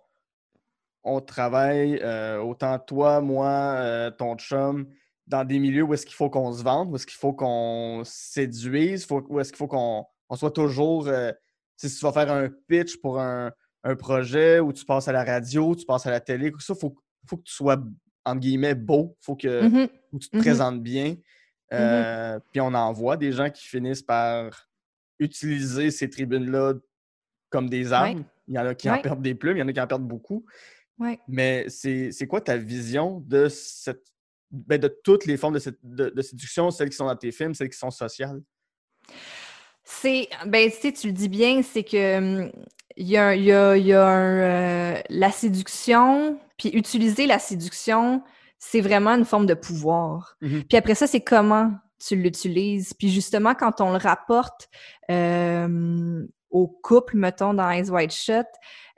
On travaille, euh, autant toi, moi, euh, ton chum, dans des milieux où est-ce qu'il faut qu'on se vende, où est-ce qu'il faut qu'on séduise, faut- où est-ce qu'il faut qu'on on soit toujours. euh, si tu vas faire un pitch pour un, un projet où tu passes à la radio, tu passes à la télé, tout ça, il faut, faut que tu sois, entre guillemets, beau. faut que Mhm. où tu te Mhm. présentes bien. Euh, Puis on en voit des gens qui finissent par utiliser ces tribunes-là comme des armes. Il y en a qui en perdent des plumes, il y en a qui en perdent beaucoup. Ouais. Mais c'est quoi ta vision de cette ben, de toutes les formes de, cette- de- de séduction, celles qui sont dans tes films, celles qui sont sociales? C'est, ben, tu sais, tu le dis bien, c'est que hum, il y a, y a- y a un, euh, la séduction, puis utiliser la séduction, c'est vraiment une forme de pouvoir. Mhm. Puis après ça, c'est comment tu l'utilises. Puis justement, quand on le rapporte euh, au couple, mettons, dans Eyes Wide Shut,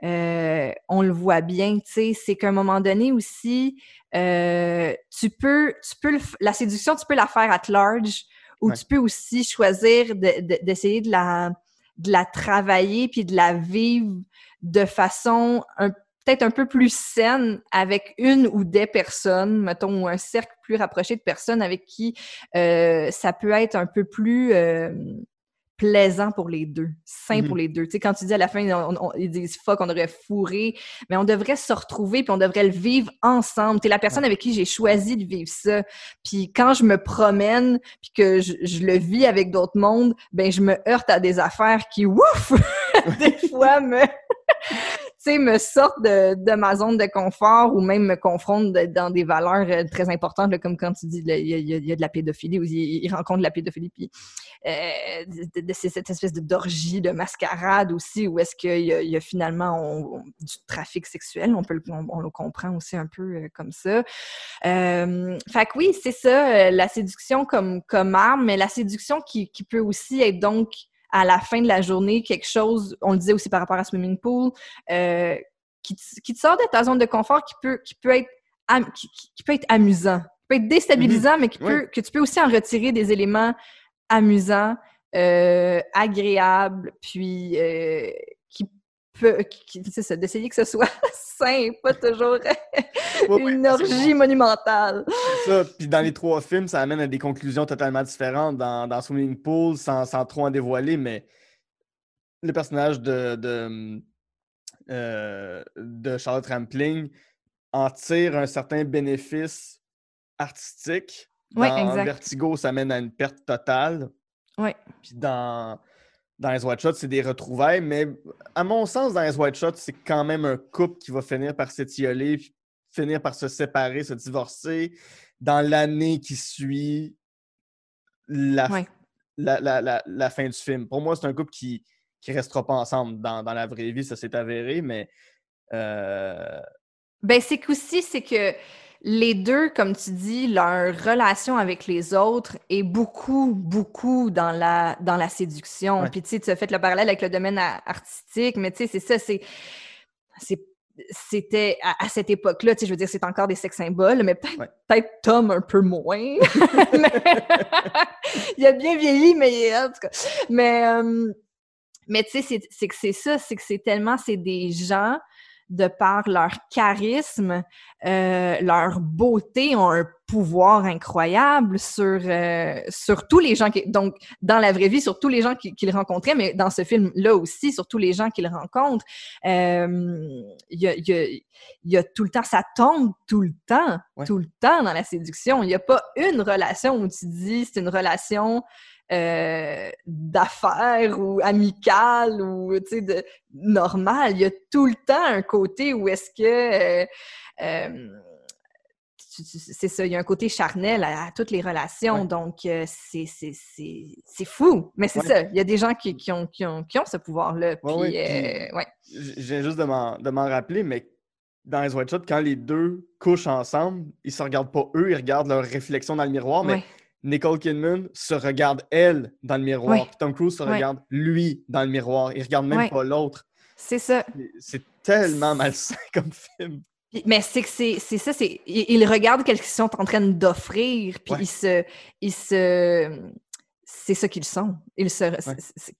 euh, on le voit bien, tu sais, c'est qu'à un moment donné aussi, euh, tu peux, tu peux le la séduction, tu peux la faire at large, ou Ouais. tu peux aussi choisir de- de- d'essayer de, la, de la travailler puis de la vivre de façon peut-être un peu plus saine avec une ou des personnes, mettons, ou un cercle plus rapproché de personnes avec qui euh, ça peut être un peu plus plaisant pour les deux, sain Mhm. pour les deux. Tu sais, quand tu dis à la fin, on- on- ils disent fuck, on devrait fourrer, mais on devrait se retrouver puis on devrait le vivre ensemble. Tu es la personne avec qui j'ai choisi de vivre ça. Puis quand je me promène puis que je, je le vis avec d'autres mondes, ben je me heurte à des affaires qui, ouf, des fois me sais, me sortent de, ma zone de confort ou même me confrontent dans des valeurs euh, très importantes, comme quand tu dis il y, a- de la pédophilie, ou il, il rencontre de la pédophilie, puis euh, de, cette espèce de d'orgie, de mascarade aussi, où est-ce qu'il y, a- finalement du trafic sexuel, on peut on le comprend aussi un peu euh, comme ça. Euh, fait que oui, c'est ça, euh, la séduction comme, comme arme, mais la séduction qui, qui peut aussi être donc à la fin de la journée quelque chose, on le disait aussi par rapport à Swimming Pool, euh, qui, te, qui te sort de ta zone de confort, qui peut, qui peut, être, am- qui, peut être amusant, qui peut être déstabilisant, mais qui Oui. peut, que tu peux aussi en retirer des éléments amusants, euh, agréables, puis euh, d'essayer que ce soit sain, pas toujours une orgie monumentale. C'est ça. Puis dans les trois films, ça amène à des conclusions totalement différentes. Dans, dans Swimming Pool, sans, sans trop en dévoiler, mais le personnage de, de, euh, de Charlotte Rampling en tire un certain bénéfice artistique. Dans exact. Vertigo, ça mène à une perte totale. Ouais. Puis dans, dans les White Shot, c'est des retrouvailles, mais à mon sens, dans les White Shot, c'est quand même un couple qui va finir par s'étioler, finir par se séparer, se divorcer dans l'année qui suit la, Ouais. la, la- la- la fin du film. Pour moi, c'est un couple qui ne restera pas ensemble dans, dans la vraie vie, ça s'est avéré, mais euh, Ben, c'est qu'aussi, c'est que les deux, comme tu dis, leur relation avec les autres est beaucoup, beaucoup dans la, dans la séduction. Ouais. Puis, tu sais, tu as fait le parallèle avec le domaine a- artistique, mais tu sais, c'est ça, c'est. c'est- C'était à, à cette époque-là, tu sais, je veux dire, c'est encore des sex symboles, mais peut-être Ouais. peut-être Tom un peu moins. Il a bien vieilli, mais en tout cas. Mais, euh, mais tu sais, c'est- c'est que c'est ça, c'est que c'est tellement, c'est des gens de par leur charisme, euh, leur beauté, ont un pouvoir incroyable sur, euh, sur tous les gens qui... Donc, dans la vraie vie, sur tous les gens qui- qu'il rencontrait, mais dans ce film-là aussi, sur tous les gens qu'il rencontre. Euh, Il y, a, y a- il y a tout le temps... Ça tombe tout le temps, Ouais. tout le temps dans la séduction. Il n'y a pas une relation où tu dis c'est une relation euh, d'affaires ou amicale ou tu sais de normal. Il y a tout le temps un côté où est-ce que euh, euh, c'est ça, il y a un côté charnel à, à toutes les relations, Ouais. donc euh, c'est fou. Mais c'est Ouais. ça, il y a des gens qui, qui ont, qui, ont, qui ont ce pouvoir-là. ouais, euh, viens juste de m'en de m'en rappeler, mais dans les White quand les deux couchent ensemble, ils se regardent pas eux, ils regardent leur réflexion dans le miroir, mais. Nicole Kidman se regarde elle dans le miroir, puis Tom Cruise se regarde lui dans le miroir. Il regarde même pas l'autre. C'est ça. C'est tellement malsain comme film. Mais c'est que c'est ça, c'est ils, regardent qu'est-ce qu'ils sont en train d'offrir, puis ils se ils se c'est ça qu'ils sont. Ils se,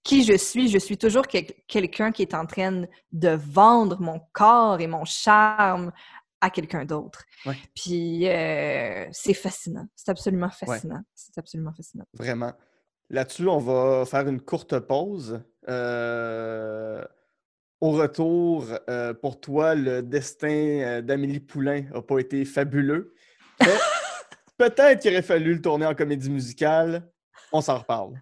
qui je suis, je suis toujours quel- quelqu'un qui est en train de vendre mon corps et mon charme à quelqu'un d'autre. Ouais. Puis euh, c'est fascinant. C'est absolument fascinant. C'est absolument fascinant. Vraiment. Là-dessus, on va faire une courte pause. Euh, Au retour, euh, pour toi, le destin d'Amélie Poulain n'a pas été fabuleux. Peut-être qu'il aurait fallu le tourner en comédie musicale. On s'en reparle.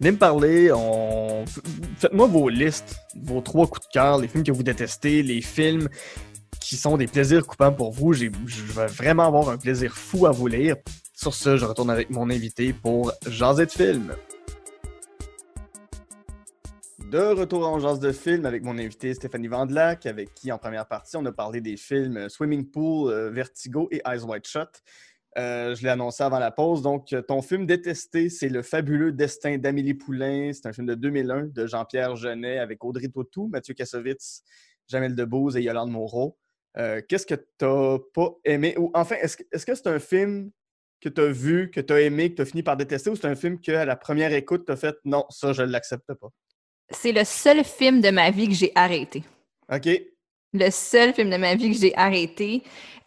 Venez me parler, faites-moi vos listes, vos trois coups de cœur, les films que vous détestez, les films qui sont des plaisirs coupants pour vous. Je vais vraiment avoir un plaisir fou à vous lire. Sur ce, je retourne avec mon invité pour Jaser de film. De retour en Jase de film avec mon invité Stéphanie Vandelac, avec qui en première partie on a parlé des films Swimming Pool, euh, Vertigo et Eyes Wide Shut. Euh, je l'ai annoncé avant la pause. Donc, euh, ton film détesté, c'est Le fabuleux destin d'Amélie Poulain. C'est un film de 2001 de Jean-Pierre Jeunet avec Audrey Tautou, Mathieu Kassovitz, Jamel Debbouze et Yolande Moreau. Euh, Qu'est-ce que tu n'as pas aimé? Ou enfin, est-ce que que c'est un film que tu as vu, que tu as aimé, que tu as fini par détester, ou c'est un film qu'à la première écoute, tu as fait non, ça, je ne l'accepte pas? C'est le seul film de ma vie que j'ai arrêté. OK. Le seul film de ma vie que j'ai arrêté.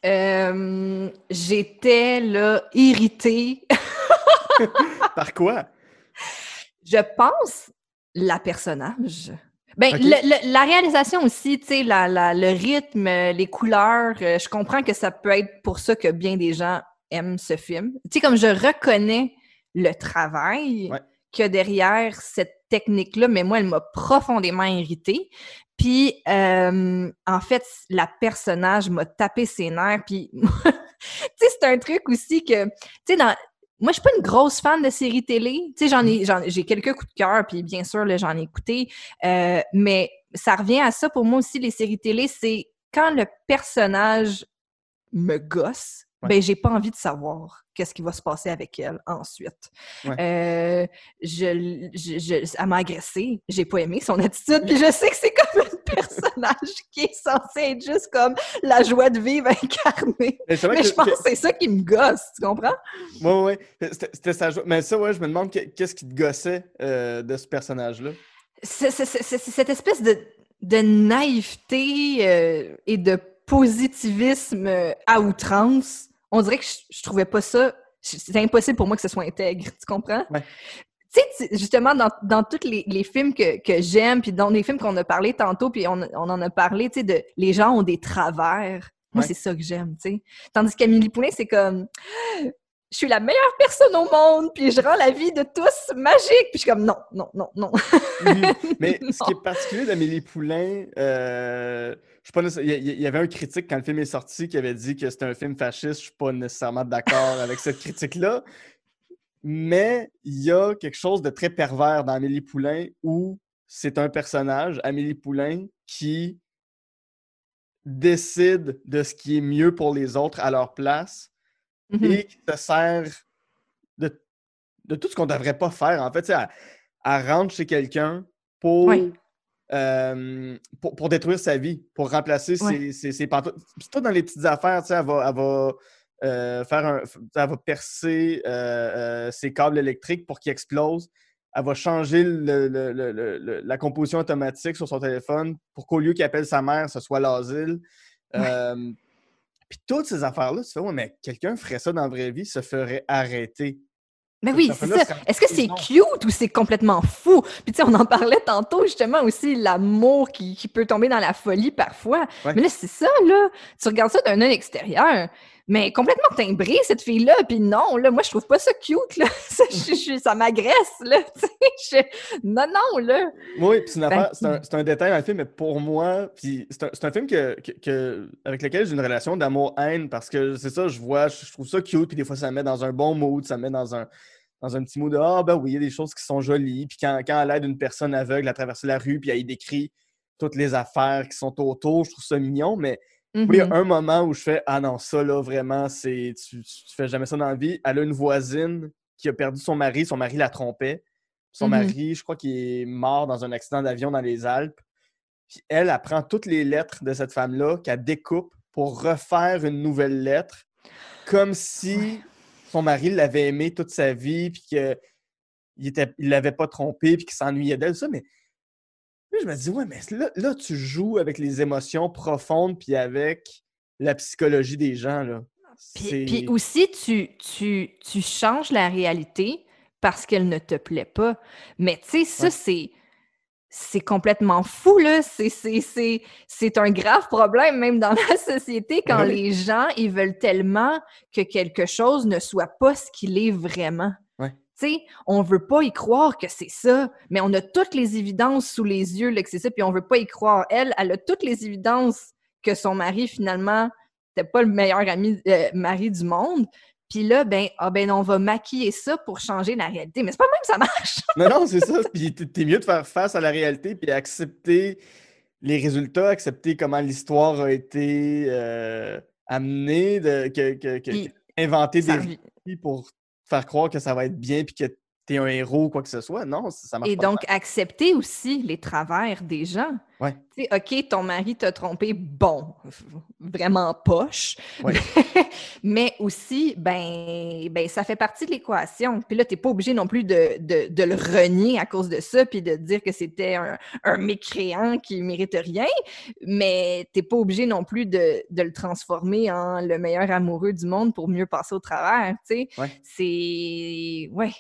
Euh, J'étais là irritée. Par quoi? Je pense la personnage. Ben, Ok. le- le- la réalisation aussi, tu sais, la- la- le rythme, les couleurs, euh, je comprends que ça peut être pour ça que bien des gens aiment ce film. Tu sais, comme je reconnais le travail Ouais. A derrière cette technique-là, mais moi, elle m'a profondément irritée. Puis, euh, en fait, la personnage m'a tapé ses nerfs. Puis, tu sais, c'est un truc aussi que, tu sais, moi, je suis pas une grosse fan de séries télé. Tu sais, j'en ai, j'ai quelques coups de cœur, puis bien sûr, j'en ai écouté. Euh, mais ça revient à ça pour moi aussi, les séries télé, c'est quand le personnage me gosse, Ouais. ben j'ai pas envie de savoir qu'est-ce qui va se passer avec elle ensuite. Ouais. Euh, je, je, je- elle m'a agressée, j'ai pas aimé son attitude, puis je sais que c'est comme un personnage qui est censé être juste comme la joie de vivre incarnée. Mais, Mais je pense que- c'est ça qui me gosse, tu comprends? Ouais, ouais. C'était sa joie. Mais ça, ouais, je me demande que- qu'est-ce qui te gossait euh, de ce personnage-là? c'est cette espèce de, de naïveté euh, et de positivisme euh, à outrance. On dirait que je, je trouvais pas ça. C'est impossible pour moi que ce soit intègre, tu comprends? Ouais. Tu sais, justement, dans, dans tous les, les films que, que j'aime, puis dans les films qu'on a parlé tantôt, puis on, on en a parlé, tu sais, de les gens ont des travers. Moi, Ouais. c'est ça que j'aime, tu sais. Tandis qu'Amélie Poulain, c'est comme je suis la meilleure personne au monde, puis je rends la vie de tous magique. Puis je suis comme non, non, non, non. Mais ce qui est particulier d'Amélie Poulain, euh, je suis pas il y avait un critique quand le film est sorti qui avait dit que c'était un film fasciste. Je suis pas nécessairement d'accord avec cette critique-là. Mais il y a quelque chose de très pervers dans Amélie Poulain où c'est un personnage, Amélie Poulain, qui décide de ce qui est mieux pour les autres à leur place Mhm. et qui se sert de, de tout ce qu'on ne devrait pas faire. En fait, tu sais, elle, elle rentre chez quelqu'un pour, euh, pour, pour détruire sa vie, pour remplacer ses, ses, ses pantoufles. C'est tout dans les petites affaires, elle va, elle va, euh, faire un, elle va percer euh, ses câbles électriques pour qu'ils explosent. Elle va changer le- le- le- le- le- la composition automatique sur son téléphone pour qu'au lieu qu'il appelle sa mère, ce soit l'asile. Ouais. Euh, puis toutes ces affaires-là, tu fais, ouais, mais quelqu'un ferait ça dans la vraie vie, se ferait arrêter. Mais oui, c'est ça. Est-ce que c'est cute ou c'est complètement fou? Puis tu sais, on en parlait tantôt, justement, aussi, l'amour qui, qui peut tomber dans la folie parfois. Ouais. Mais là, c'est ça, là. Tu regardes ça d'un œil extérieur. Mais complètement timbrée, cette fille-là. Puis non, là, moi, je trouve pas ça cute, là. ça, je- je- ça m'agresse, là. Je- Non, non, là. Oui, puis c'est c'est un, c'est un détail dans le film, mais pour moi, puis c'est un, un film que, que- que- avec lequel j'ai une relation d'amour-haine parce que c'est ça, je vois, je, je trouve ça cute, puis des fois ça me met dans un bon mood, ça me met dans un, dans un petit mood de Ah, ben oui, il y a des choses qui sont jolies, puis quand, quand elle aide une personne aveugle à traverser la rue, puis elle y décrit toutes les affaires qui sont autour, je trouve ça mignon, mais oui, il y a Mhm. un moment où je fais Ah non, ça là, vraiment, c'est tu, tu, fais jamais ça dans la vie. Elle a une voisine qui a perdu son mari, son mari la trompait. Son Mhm. mari, je crois qu'il est mort dans un accident d'avion dans les Alpes. Puis elle, elle prend toutes les lettres de cette femme-là, qu'elle découpe pour refaire une nouvelle lettre, comme si Ouais. son mari l'avait aimée toute sa vie, puis qu'il ne l'avait pas trompée, puis qu'il s'ennuyait d'elle, ça. Mais je me dis, ouais, mais là, là, tu joues avec les émotions profondes, puis avec la psychologie des gens, là. Puis, aussi, tu, tu, tu changes la réalité parce qu'elle ne te plaît pas. Mais tu sais, ça, Ouais. c'est. C'est complètement fou, là. C'est- C'est c'est- c'est un grave problème, même dans la société, quand Oui. les gens, ils veulent tellement que quelque chose ne soit pas ce qu'il est vraiment. Sais, on veut pas y croire que c'est ça, mais on a toutes les évidences sous les yeux là, que c'est ça, puis on veut pas y croire. Elle, elle a toutes les évidences que son mari, finalement, n'était pas le meilleur ami, euh, mari du monde. Puis là, ben, ah ben, on va maquiller ça pour changer la réalité. Mais c'est pas même que ça marche. Non, non, c'est ça. Puis t'es mieux de faire face à la réalité, puis accepter les résultats, accepter comment l'histoire a été euh, amenée, de, que, que- inventer des pour faire croire que ça va être bien, puis que t'es un héros ou quoi que ce soit. Non, ça, marche Et pas. donc, accepter aussi les travers des gens. Ouais. Tu sais, OK, ton mari t'a trompé, bon, vraiment poche. Ouais. Mais aussi, ben, ben, ça fait partie de l'équation. Puis là, t'es pas obligé non plus de, de, de le renier à cause de ça, puis de dire que c'était un, un mécréant qui mérite rien. Mais t'es pas obligé non plus de, de le transformer en le meilleur amoureux du monde pour mieux passer au travers, tu sais. Ouais. C'est... Ouais.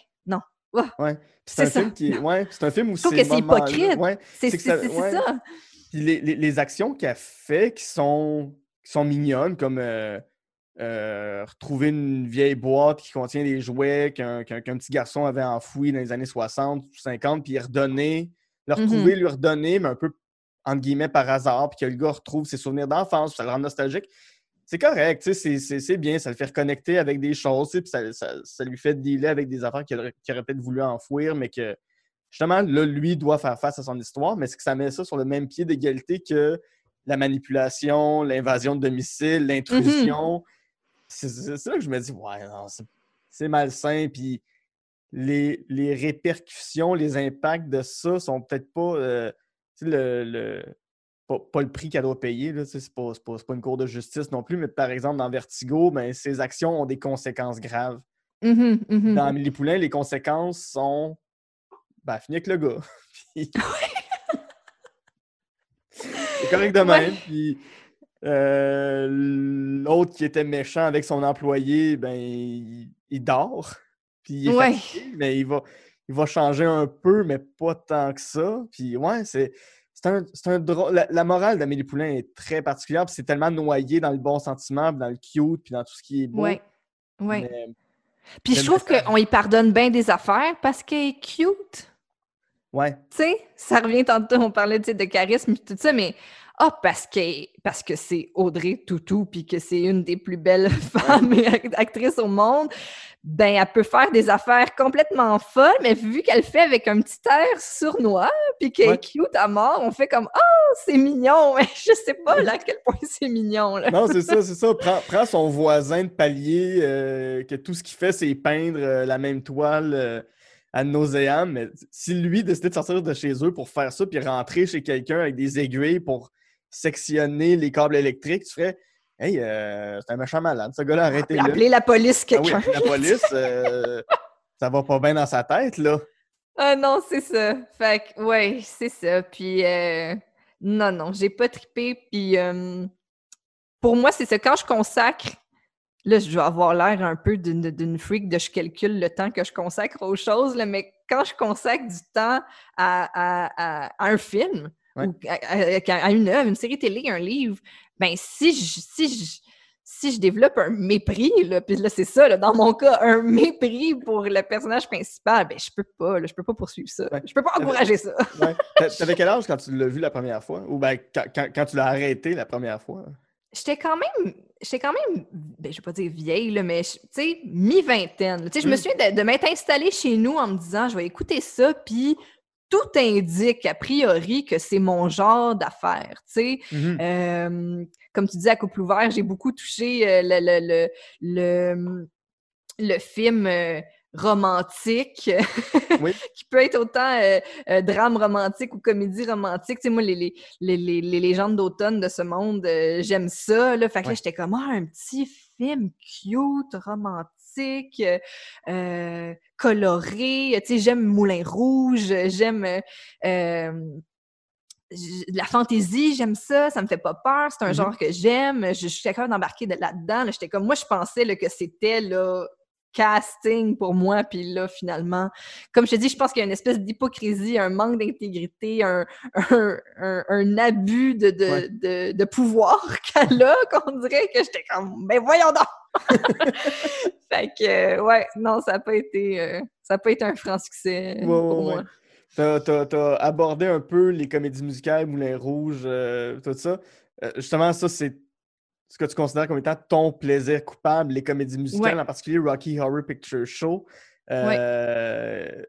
Ouais. C'est C'est un ça. film qui est. Ouais, c'est un film où Je trouve ces que c'est hypocrite. Ouais. C'est C'est c'est- ça- c'est- c'est ouais. ça. Les, les- les actions qu'elle fait qui sont, qui sont mignonnes, comme euh, euh, retrouver une vieille boîte qui contient des jouets qu'un petit garçon avait enfouis dans les années 60 ou 50, puis redonner, le Mhm. retrouver, lui redonner, mais un peu entre guillemets par hasard, puis que le gars retrouve ses souvenirs d'enfance, puis ça le rend nostalgique. C'est correct, c'est- bien, ça le fait reconnecter avec des choses, puis ça, ça- ça lui fait dealer avec des affaires qu'il aurait, aurait peut-être voulu enfouir, mais que justement, là, lui doit faire face à son histoire, mais c'est que ça met ça sur le même pied d'égalité que la manipulation, l'invasion de domicile, l'intrusion. C'est c'est- c'est là que je me dis, ouais, non, c'est- malsain, puis les, les répercussions, les impacts de ça sont peut-être pas, euh, le, le- pas, pas le prix qu'elle doit payer, sais, c'est pas, une cour de justice non plus, mais par exemple, dans Vertigo, ben, ces actions ont des conséquences graves. Mhm, mhm. Dans Amélie Poulain, les conséquences sont. Ben, fini avec le gars. Puis- C'est correct de Ouais. même. Puis euh, l'autre qui était méchant avec son employé, ben, il, il dort. Puis il est Ouais. fatigué, mais il va, il va changer un peu, mais pas tant que ça. Puis ouais, c'est. C'est un, un drôle. La, la morale d'Amélie Poulain est très particulière, puis c'est tellement noyé dans le bon sentiment, puis dans le cute, puis dans tout ce qui est beau. Ouais. mais- Puis je trouve qu'on y pardonne bien des affaires parce qu'elle est cute. ouais. Tu sais, ça revient tantôt, on parlait de charisme et tout ça, mais ah, parce, que parce que c'est Audrey Toutou puis que c'est une des plus belles femmes et act- actrices au monde, ben elle peut faire des affaires complètement folles, mais vu qu'elle fait avec un petit air sournois puis qu'elle Ouais. est cute à mort, on fait comme oh, c'est mignon, mais je sais pas là, à quel point c'est mignon. Là. Non, c'est ça, c'est ça. Prends, prends son voisin de palier, euh, que tout ce qu'il fait, c'est peindre euh, la même toile euh, à nauséam. Mais si lui décidait de sortir de chez eux pour faire ça, puis rentrer chez quelqu'un avec des aiguilles pour sectionner les câbles électriques, tu ferais Hey, euh, c'est un méchant malade. Ce gars-là, arrêtez-le. Appeler la police, Ah oui, quelqu'un. la police, euh, ça va pas bien dans sa tête, là. Ah non, c'est ça. Fait que, ouais, c'est ça. Puis, euh, non, non, j'ai pas trippé. Puis, pour moi, c'est ça. Quand je consacre, là, je dois avoir l'air un peu d'une d'une freak de je calcule le temps que je consacre aux choses, là, mais quand je consacre du temps à, à- à- à un film, Ouais. ou à, à- à une œuvre, une série télé, un livre, ben si je, si je, si je développe un mépris, là, puis là, c'est ça, là, dans mon cas, un mépris pour le personnage principal, ben, je peux pas, là, je peux pas poursuivre ça. Ouais. Je peux pas encourager ça. Ouais. T'a- T'avais quel âge quand tu l'as vu la première fois? Ou ben, quand, quand- quand tu l'as arrêté la première fois? J'étais quand même, j'étais quand même, ben, je vais pas dire vieille, là, mais, tu sais, mi-vingtaine. Tu sais, je me Mm. souviens de, de m'être installée chez nous en me disant, je vais écouter ça, puis tout indique, a priori, que c'est mon genre d'affaires, tu sais. Mhm. Euh, comme tu dis, à couple ouvert, j'ai beaucoup touché euh, le, le, le, le, le film euh, romantique, Oui. qui peut être autant euh, euh, drame romantique ou comédie romantique. Tu sais, moi, les, les, les, les, légendes d'automne de ce monde, euh, j'aime ça. Là. Fait que là, j'étais comme, ah, un petit film cute, romantique, euh, euh, coloré. Tu sais, j'aime Moulin Rouge, j'aime... euh, euh, la fantaisie, j'aime ça, ça me fait pas peur, c'est un Mhm. genre que j'aime, je, je suis capable d'embarquer de- là-dedans. Là, J'étais comme, moi, je pensais là, que c'était là, casting pour moi, puis là, finalement, comme je te dis, je pense qu'il y a une espèce d'hypocrisie, un manque d'intégrité, un, un, un- un abus de, de, Ouais. de, de pouvoir qu'elle a, qu'on dirait que j'étais comme, mais voyons donc! fait que, euh, ouais, non, ça n'a pas été, euh, ça pas été un franc succès euh, Ouais, pour ouais, moi. T'as, t'as abordé un peu les comédies musicales, Moulin Rouge, euh, tout ça. Euh, justement, ça, c'est ce que tu considères comme étant ton plaisir coupable, les comédies musicales, Ouais. en particulier Rocky Horror Picture Show. Euh,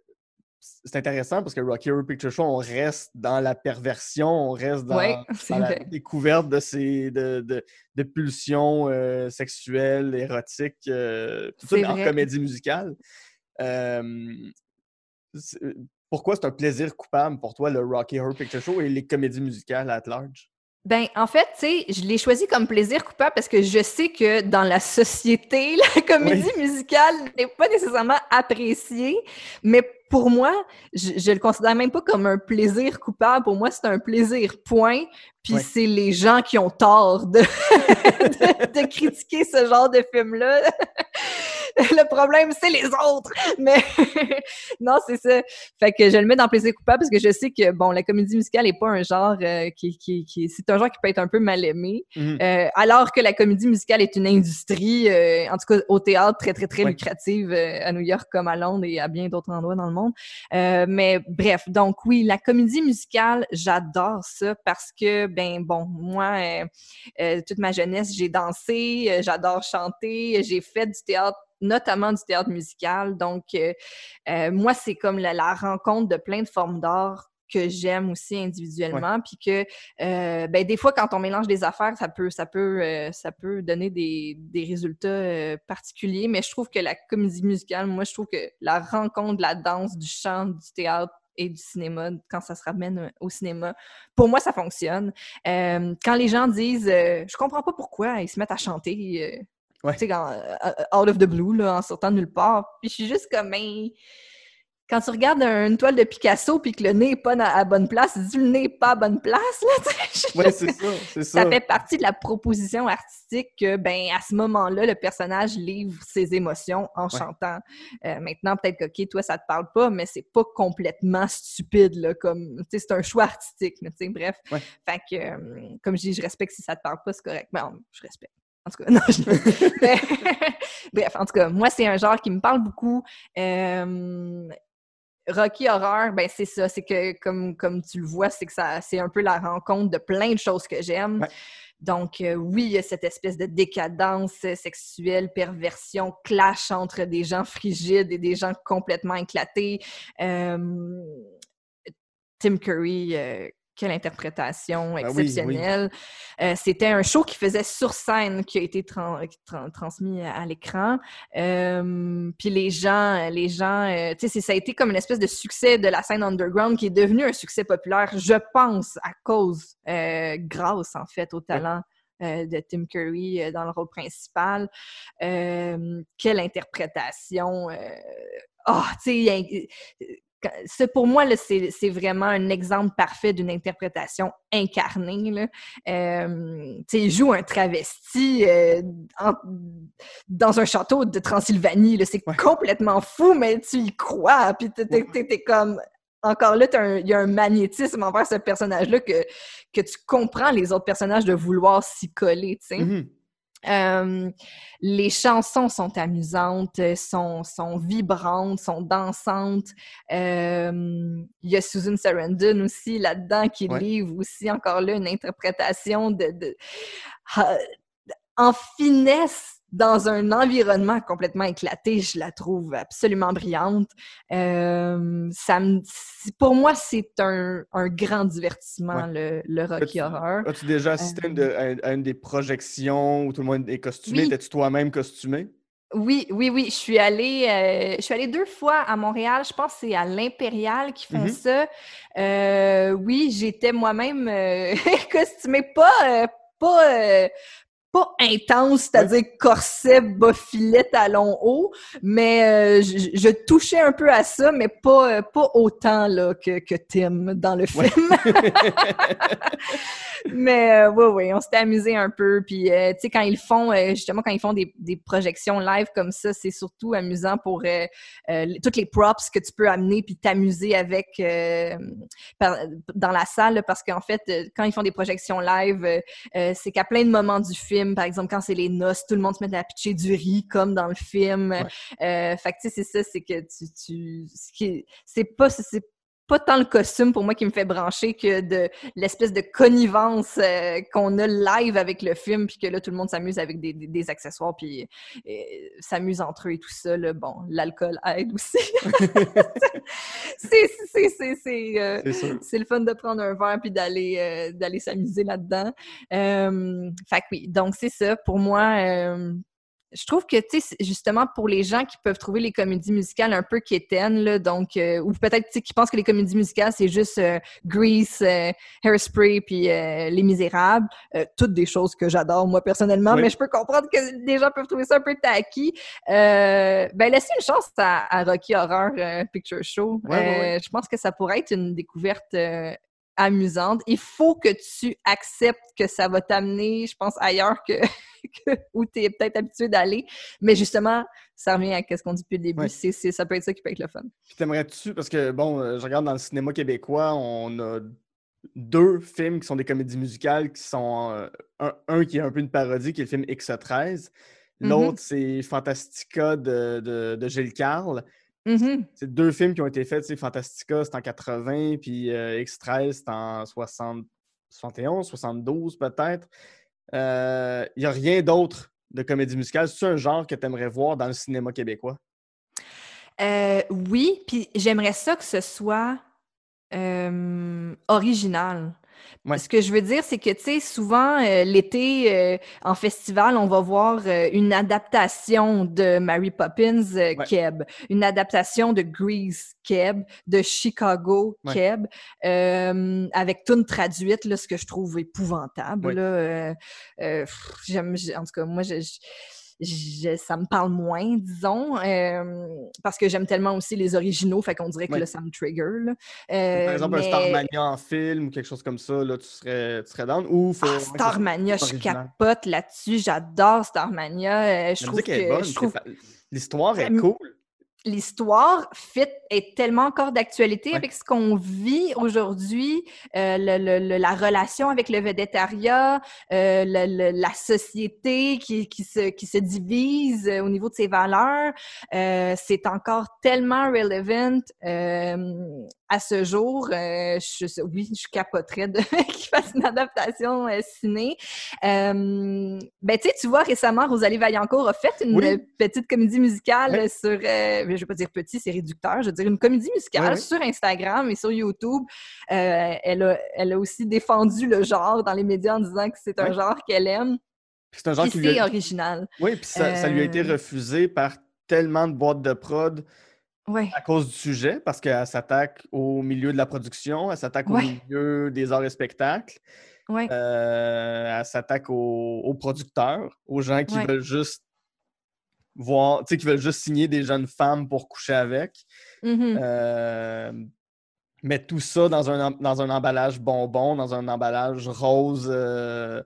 C'est intéressant parce que Rocky Horror Picture Show, on reste dans la perversion, on reste dans, Ouais, c'est dans la découverte de ces de, de- de pulsions euh, sexuelles, érotiques, euh, tout ça mais en comédie musicale. Pourquoi c'est un plaisir coupable pour toi, le Rocky Horror Picture Show et les comédies musicales at large? Ben, en fait, tu sais, je l'ai choisi comme plaisir coupable parce que je sais que dans la société, la comédie musicale n'est pas nécessairement appréciée, mais pour moi, je, je le considère même pas comme un plaisir coupable. Pour moi, c'est un plaisir point. Puis c'est les gens qui ont tort de, de, de critiquer ce genre de film-là. le problème, c'est les autres. Mais non, c'est ça. Fait que je le mets dans plaisir coupable parce que je sais que, bon, la comédie musicale n'est pas un genre euh, qui, qui, qui... C'est un genre qui peut être un peu mal aimé. Mhm. Euh, alors que la comédie musicale est une industrie, euh, en tout cas au théâtre, très, très, très Ouais. lucrative euh, à New York comme à Londres et à bien d'autres endroits dans le monde. Euh, mais bref, donc oui, la comédie musicale, j'adore ça parce que, ben bon, moi, euh, euh, toute ma jeunesse, j'ai dansé, euh, j'adore chanter, j'ai fait du théâtre notamment du théâtre musical. Donc, euh, euh, moi, c'est comme la, la rencontre de plein de formes d'art que j'aime aussi individuellement, puis que euh, ben, des fois, quand on mélange des affaires, ça peut, ça peut, euh, ça peut donner des, des résultats euh, particuliers, mais je trouve que la comédie musicale, moi, je trouve que la rencontre de la danse, du chant, du théâtre et du cinéma, quand ça se ramène au cinéma, pour moi, ça fonctionne. Quand les gens disent Je comprends pas pourquoi ils se mettent à chanter, Ouais. tu sais, quand, euh, out of the blue, là, en sortant de nulle part, puis je suis juste comme... Quand tu regardes une toile de Picasso puis que le nez n'est pas à la bonne place, tu dis le nez n'est pas à bonne place, là, juste- c'est ça, c'est ça. ça fait partie de la proposition artistique que, ben, à ce moment-là, le personnage livre ses émotions en chantant. Euh, maintenant, peut-être que, OK, toi, ça te parle pas, mais c'est pas complètement stupide, là, comme, tu sais, c'est un choix artistique, mais tu sais, bref. Ouais. Fait que, euh, comme je dis, je respecte si ça te parle pas, c'est correct. Ben, je respecte. En tout cas, non, je... Mais- Bref, en tout cas, moi, c'est un genre qui me parle beaucoup. Euh, Rocky Horror, ben c'est ça, c'est que comme, comme tu le vois, c'est que ça c'est un peu la rencontre de plein de choses que j'aime. Ouais. Donc euh, oui, il y a cette espèce de décadence sexuelle, perversion, clash entre des gens frigides et des gens complètement éclatés. Euh, Tim Curry, euh, quelle interprétation Ah oui, oui. exceptionnelle. Euh, C'était un show qui faisait sur scène, qui a été tran- tran- transmis à, à l'écran. Euh, puis les gens, les gens, euh, tu sais, ça a été comme une espèce de succès de la scène underground qui est devenu un succès populaire, je pense, à cause, grâce en fait au talent. de Tim Curry dans le rôle principal. Quelle interprétation! Ah, tu sais, pour moi, là, c'est c'est vraiment un exemple parfait d'une interprétation incarnée. Là. Euh, il joue un travesti euh, en- dans un château de Transylvanie. là. C'est Ouais. complètement fou, mais tu y crois. Puis t'es- comme... Encore là, il y a un magnétisme envers ce personnage-là que, que tu comprends les autres personnages de vouloir s'y coller, tu sais. Mhm. Euh, les chansons sont amusantes, sont, sont vibrantes, sont dansantes. Euh, il y a Susan Sarandon aussi là-dedans qui Ouais. livre aussi encore là une interprétation de, de- ah, en finesse dans un environnement complètement éclaté. Je la trouve absolument brillante. Euh, ça me, pour moi, c'est un, un grand divertissement le, le Rocky Horror. As-tu déjà assisté à une de- à, à une des projections où tout le monde est costumé? Oui. Étais-tu toi-même costumé? Oui, oui, oui. Je suis allée, euh, je suis allée deux fois à Montréal. Je pense que c'est à l'Impérial qui font Mhm. ça. Euh, oui, j'étais moi-même euh, costumée, pas, euh, pas, euh, pas intense, c'est-à-dire corset, bas filet, talons hauts, mais euh, je, je touchais un peu à ça, mais pas, euh, pas autant là, que, que Tim dans le Ouais. film. Mais euh, oui, oui, on s'était amusé un peu. Puis, euh, tu sais, quand ils font, justement, quand ils font des, des projections live comme ça, c'est surtout amusant pour toutes les props que tu peux amener puis t'amuser avec par- dans la salle. parce qu'en fait, quand ils font des projections live, c'est qu'à plein de moments du film, par exemple, quand c'est les noces, tout le monde se met à pitcher du riz comme dans le film. Euh, fait que, tu sais, c'est ça, c'est que tu. tu c'est pas. c'est pas tant le costume pour moi qui me fait brancher que de l'espèce de connivence euh, qu'on a live avec le film, puis que là, tout le monde s'amuse avec des, des- des accessoires, puis euh, s'amuse entre eux et tout ça. là. Bon, l'alcool aide aussi. c'est c'est- c'est- c'est, euh, le fun de prendre un verre puis d'aller euh, d'aller s'amuser là-dedans. Euh, fait que oui, donc c'est ça. Pour moi, euh, je trouve que, tu sais, justement pour les gens qui peuvent trouver les comédies musicales un peu quétaines, là, donc, euh, ou peut-être, tu sais, qui pensent que les comédies musicales, c'est juste euh, Grease, euh, Hairspray, puis euh, Les Misérables, euh, toutes des choses que j'adore, moi, personnellement, Oui. mais je peux comprendre que des gens peuvent trouver ça un peu tacky. Euh, ben, laissez une chance à, à Rocky Horror Picture Show. Ouais, ouais, ouais. Je pense que ça pourrait être une découverte euh, amusante. Il faut que tu acceptes que ça va t'amener, je pense, ailleurs que, que où tu es peut-être habitué d'aller. Mais justement, ça revient à ce qu'on dit depuis le début. Ça peut être ça qui peut être le fun. Puis t'aimerais-tu, parce que bon, euh, je regarde dans le cinéma québécois, on a deux films qui sont des comédies musicales qui sont euh, un, un qui est un peu une parodie, qui est le film X13. Mhm. L'autre, c'est Fantastica de, de, de Gilles Carle. Mhm. C'est deux films qui ont été faits. Fantastica, c'est en 80, puis euh, X13, c'est en 60 71, 72 peut-être. Il n'y a rien d'autre de comédie musicale. C'est un genre que tu aimerais voir dans le cinéma québécois? Euh, oui, puis j'aimerais ça que ce soit euh, original. Ouais. Ce que je veux dire, c'est que, tu sais, souvent, euh, l'été, euh, en festival, on va voir euh, une adaptation de Mary Poppins Ouais. Keb, une adaptation de Grease Keb, de Chicago Ouais. Keb, avec tune traduite, là, ce que je trouve épouvantable. Là, pff, j'aime, j'ai- en tout cas, moi, je- je- je- ça me parle moins, disons, euh, parce que j'aime tellement aussi les originaux, fait qu'on dirait que là, ça me trigger. là. Par Euh, exemple, un Starmania en film ou quelque chose comme ça, là, tu serais, tu serais down? Ou faut Ah, Starmania, je capote là-dessus. J'adore Starmania. Euh, je trouve que L'histoire est cool. L'histoire fit est tellement encore d'actualité Ouais. avec ce qu'on vit aujourd'hui, euh, le- le- le- la relation avec le védétariat, euh, le- le- la société qui, qui, se, qui se divise euh, au niveau de ses valeurs. Euh, c'est encore tellement relevant euh, à ce jour. Euh, je, oui, je capoterais de qu'il fasse une adaptation euh, ciné. Euh, ben, tu vois, récemment, Rosalie Vaillancourt a fait une Oui. petite comédie musicale sur, je vais pas dire petit, c'est réducteur, je veux dire une comédie musicale sur Instagram et sur YouTube. Elle, a, elle a aussi défendu le genre dans les médias en disant que c'est un genre qu'elle aime. C'est un genre qui lui a... original. Oui, puis ça, ça lui a été refusé par tellement de boîtes de prod Ouais. à cause du sujet, parce qu'elle s'attaque au milieu de la production, elle s'attaque Ouais. au milieu des arts et spectacles, Ouais. euh, elle s'attaque aux, aux producteurs, aux gens qui veulent juste voir, tu sais, qui veulent juste signer des jeunes femmes pour coucher avec. Mhm. Euh, mais tout ça dans un, dans un emballage bonbon, dans un emballage rose. euh,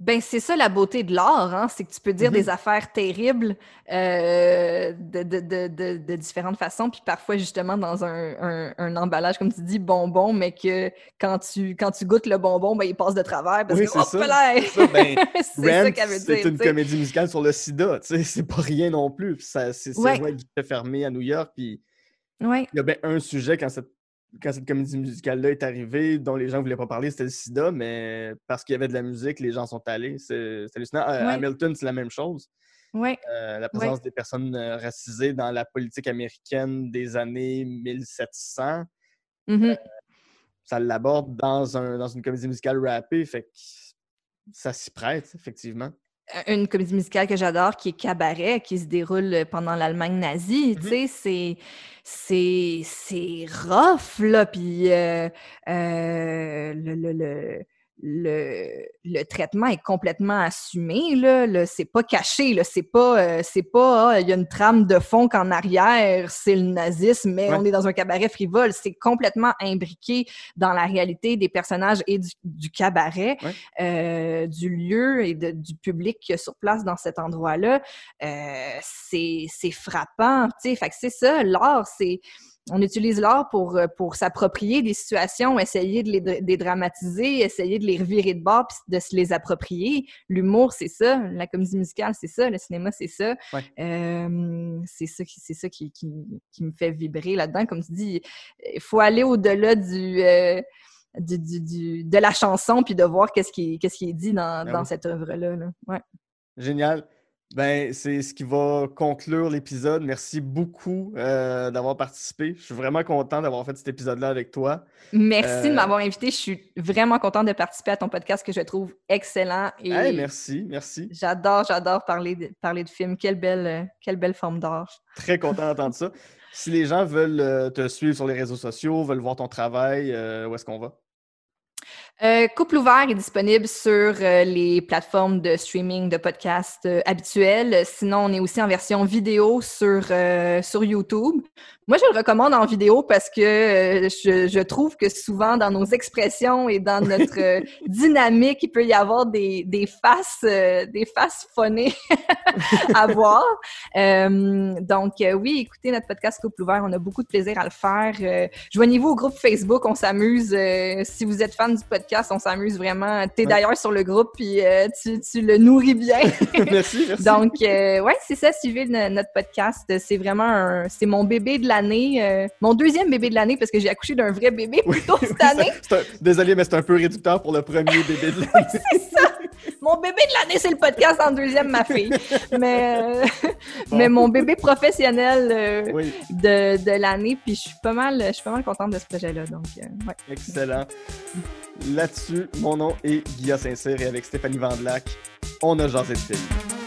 Ben, c'est ça la beauté de l'art, hein? c'est que tu peux dire Mhm. des affaires terribles euh, de, de, de, de, différentes façons, puis parfois justement dans un, un, un emballage, comme tu dis, bonbon, mais que quand tu, quand tu goûtes le bonbon, ben, il passe de travers parce Oui, que, c'est hop ça. là! C'est ça, ben, c'est ça Rent, qu'elle veut c'est dire. une comédie musicale sur le sida, tu sais, c'est pas rien non plus. Ça- C'est Ouais. à fermé à New York, puis Ouais. il y a bien un sujet quand cette, quand cette comédie musicale-là est arrivée, dont les gens voulaient pas parler, c'était le sida, mais parce qu'il y avait de la musique, les gens sont allés. C'est hallucinant. Euh, Ouais. Hamilton, c'est la même chose. Ouais. Euh, la présence des personnes euh, racisées dans la politique américaine des années 1700, Mhm. ça l'aborde dans, un, dans une comédie musicale rappée, fait que ça s'y prête, effectivement. Une comédie musicale que j'adore qui est Cabaret, qui se déroule pendant l'Allemagne nazie. Mhm. Tu sais, c'est, c'est, c'est rough, là. Puis euh, euh, le, le, le, le, le traitement est complètement assumé, là. C'est pas caché, là. C'est pas, euh, c'est pas, ah, il y a une trame de fond qu'en arrière, c'est le nazisme, mais Ouais. on est dans un cabaret frivole. C'est complètement imbriqué dans la réalité des personnages et du, du cabaret, Ouais. euh, du lieu et de- du public qu'il y a sur place dans cet endroit-là. Euh, c'est c'est frappant, tu sais. Fait que c'est ça, l'art, c'est... On utilise l'art pour, euh, pour s'approprier des situations, essayer de les dra- dédramatiser, essayer de les revirer de bord, puis de se les approprier. L'humour, c'est ça. La comédie musicale, c'est ça. Le cinéma, c'est ça. Ouais. Euh, c'est ça, qui, c'est ça qui, qui, qui me fait vibrer là-dedans. Comme tu dis, il faut aller au-delà du, euh, du, du- du- de la chanson puis de voir qu'est-ce qui, qu'est-ce qui est dit dans, Ben dans oui. cette œuvre-là. là. Ouais. Génial. Ben, c'est ce qui va conclure l'épisode. Merci beaucoup euh, d'avoir participé. Je suis vraiment content d'avoir fait cet épisode-là avec toi. Merci de Euh, m'avoir invité. Je suis vraiment contente de participer à ton podcast que je trouve excellent. Et Hey, merci, merci. j'adore, j'adore parler de, parler de films. Quelle belle, euh, quelle belle forme d'art. Très content d'entendre ça. Si les gens veulent te suivre sur les réseaux sociaux, veulent voir ton travail, euh, où est-ce qu'on va? Euh, Couple ouvert est disponible sur euh, les plateformes de streaming de podcasts euh, habituelles. Sinon, on est aussi en version vidéo sur, euh, sur YouTube. Moi, je le recommande en vidéo parce que je, je trouve que souvent dans nos expressions et dans notre dynamique, il peut y avoir des, des faces, euh, des faces phonées à voir. Euh, donc, euh, oui, écoutez notre podcast Couple ouvert. On a beaucoup de plaisir à le faire. Joignez-vous au groupe Facebook. On s'amuse. Si vous êtes fan du podcast, on s'amuse vraiment. Tu es Ouais. d'ailleurs sur le groupe puis euh, tu, tu le nourris bien. merci, merci. Donc, euh, ouais, c'est ça. Suivez no- notre podcast. C'est vraiment un, c'est mon bébé de l'année. euh, mon deuxième bébé de l'année parce que j'ai accouché d'un vrai bébé Oui, plus tôt oui, cette année. c'est un- Désolé, mais c'est un peu réducteur pour le premier bébé de l'année. c'est ça. Mon bébé de l'année, c'est le podcast en deuxième, ma fille. Mais, Bon. mais mon bébé professionnel Oui, de, de l'année, puis je suis pas mal, je suis pas mal contente de ce projet-là. Donc, ouais. excellent. Là-dessus, mon nom est Guilla Saint-Cyr et avec Stéphanie Vandelac, on a jasé de.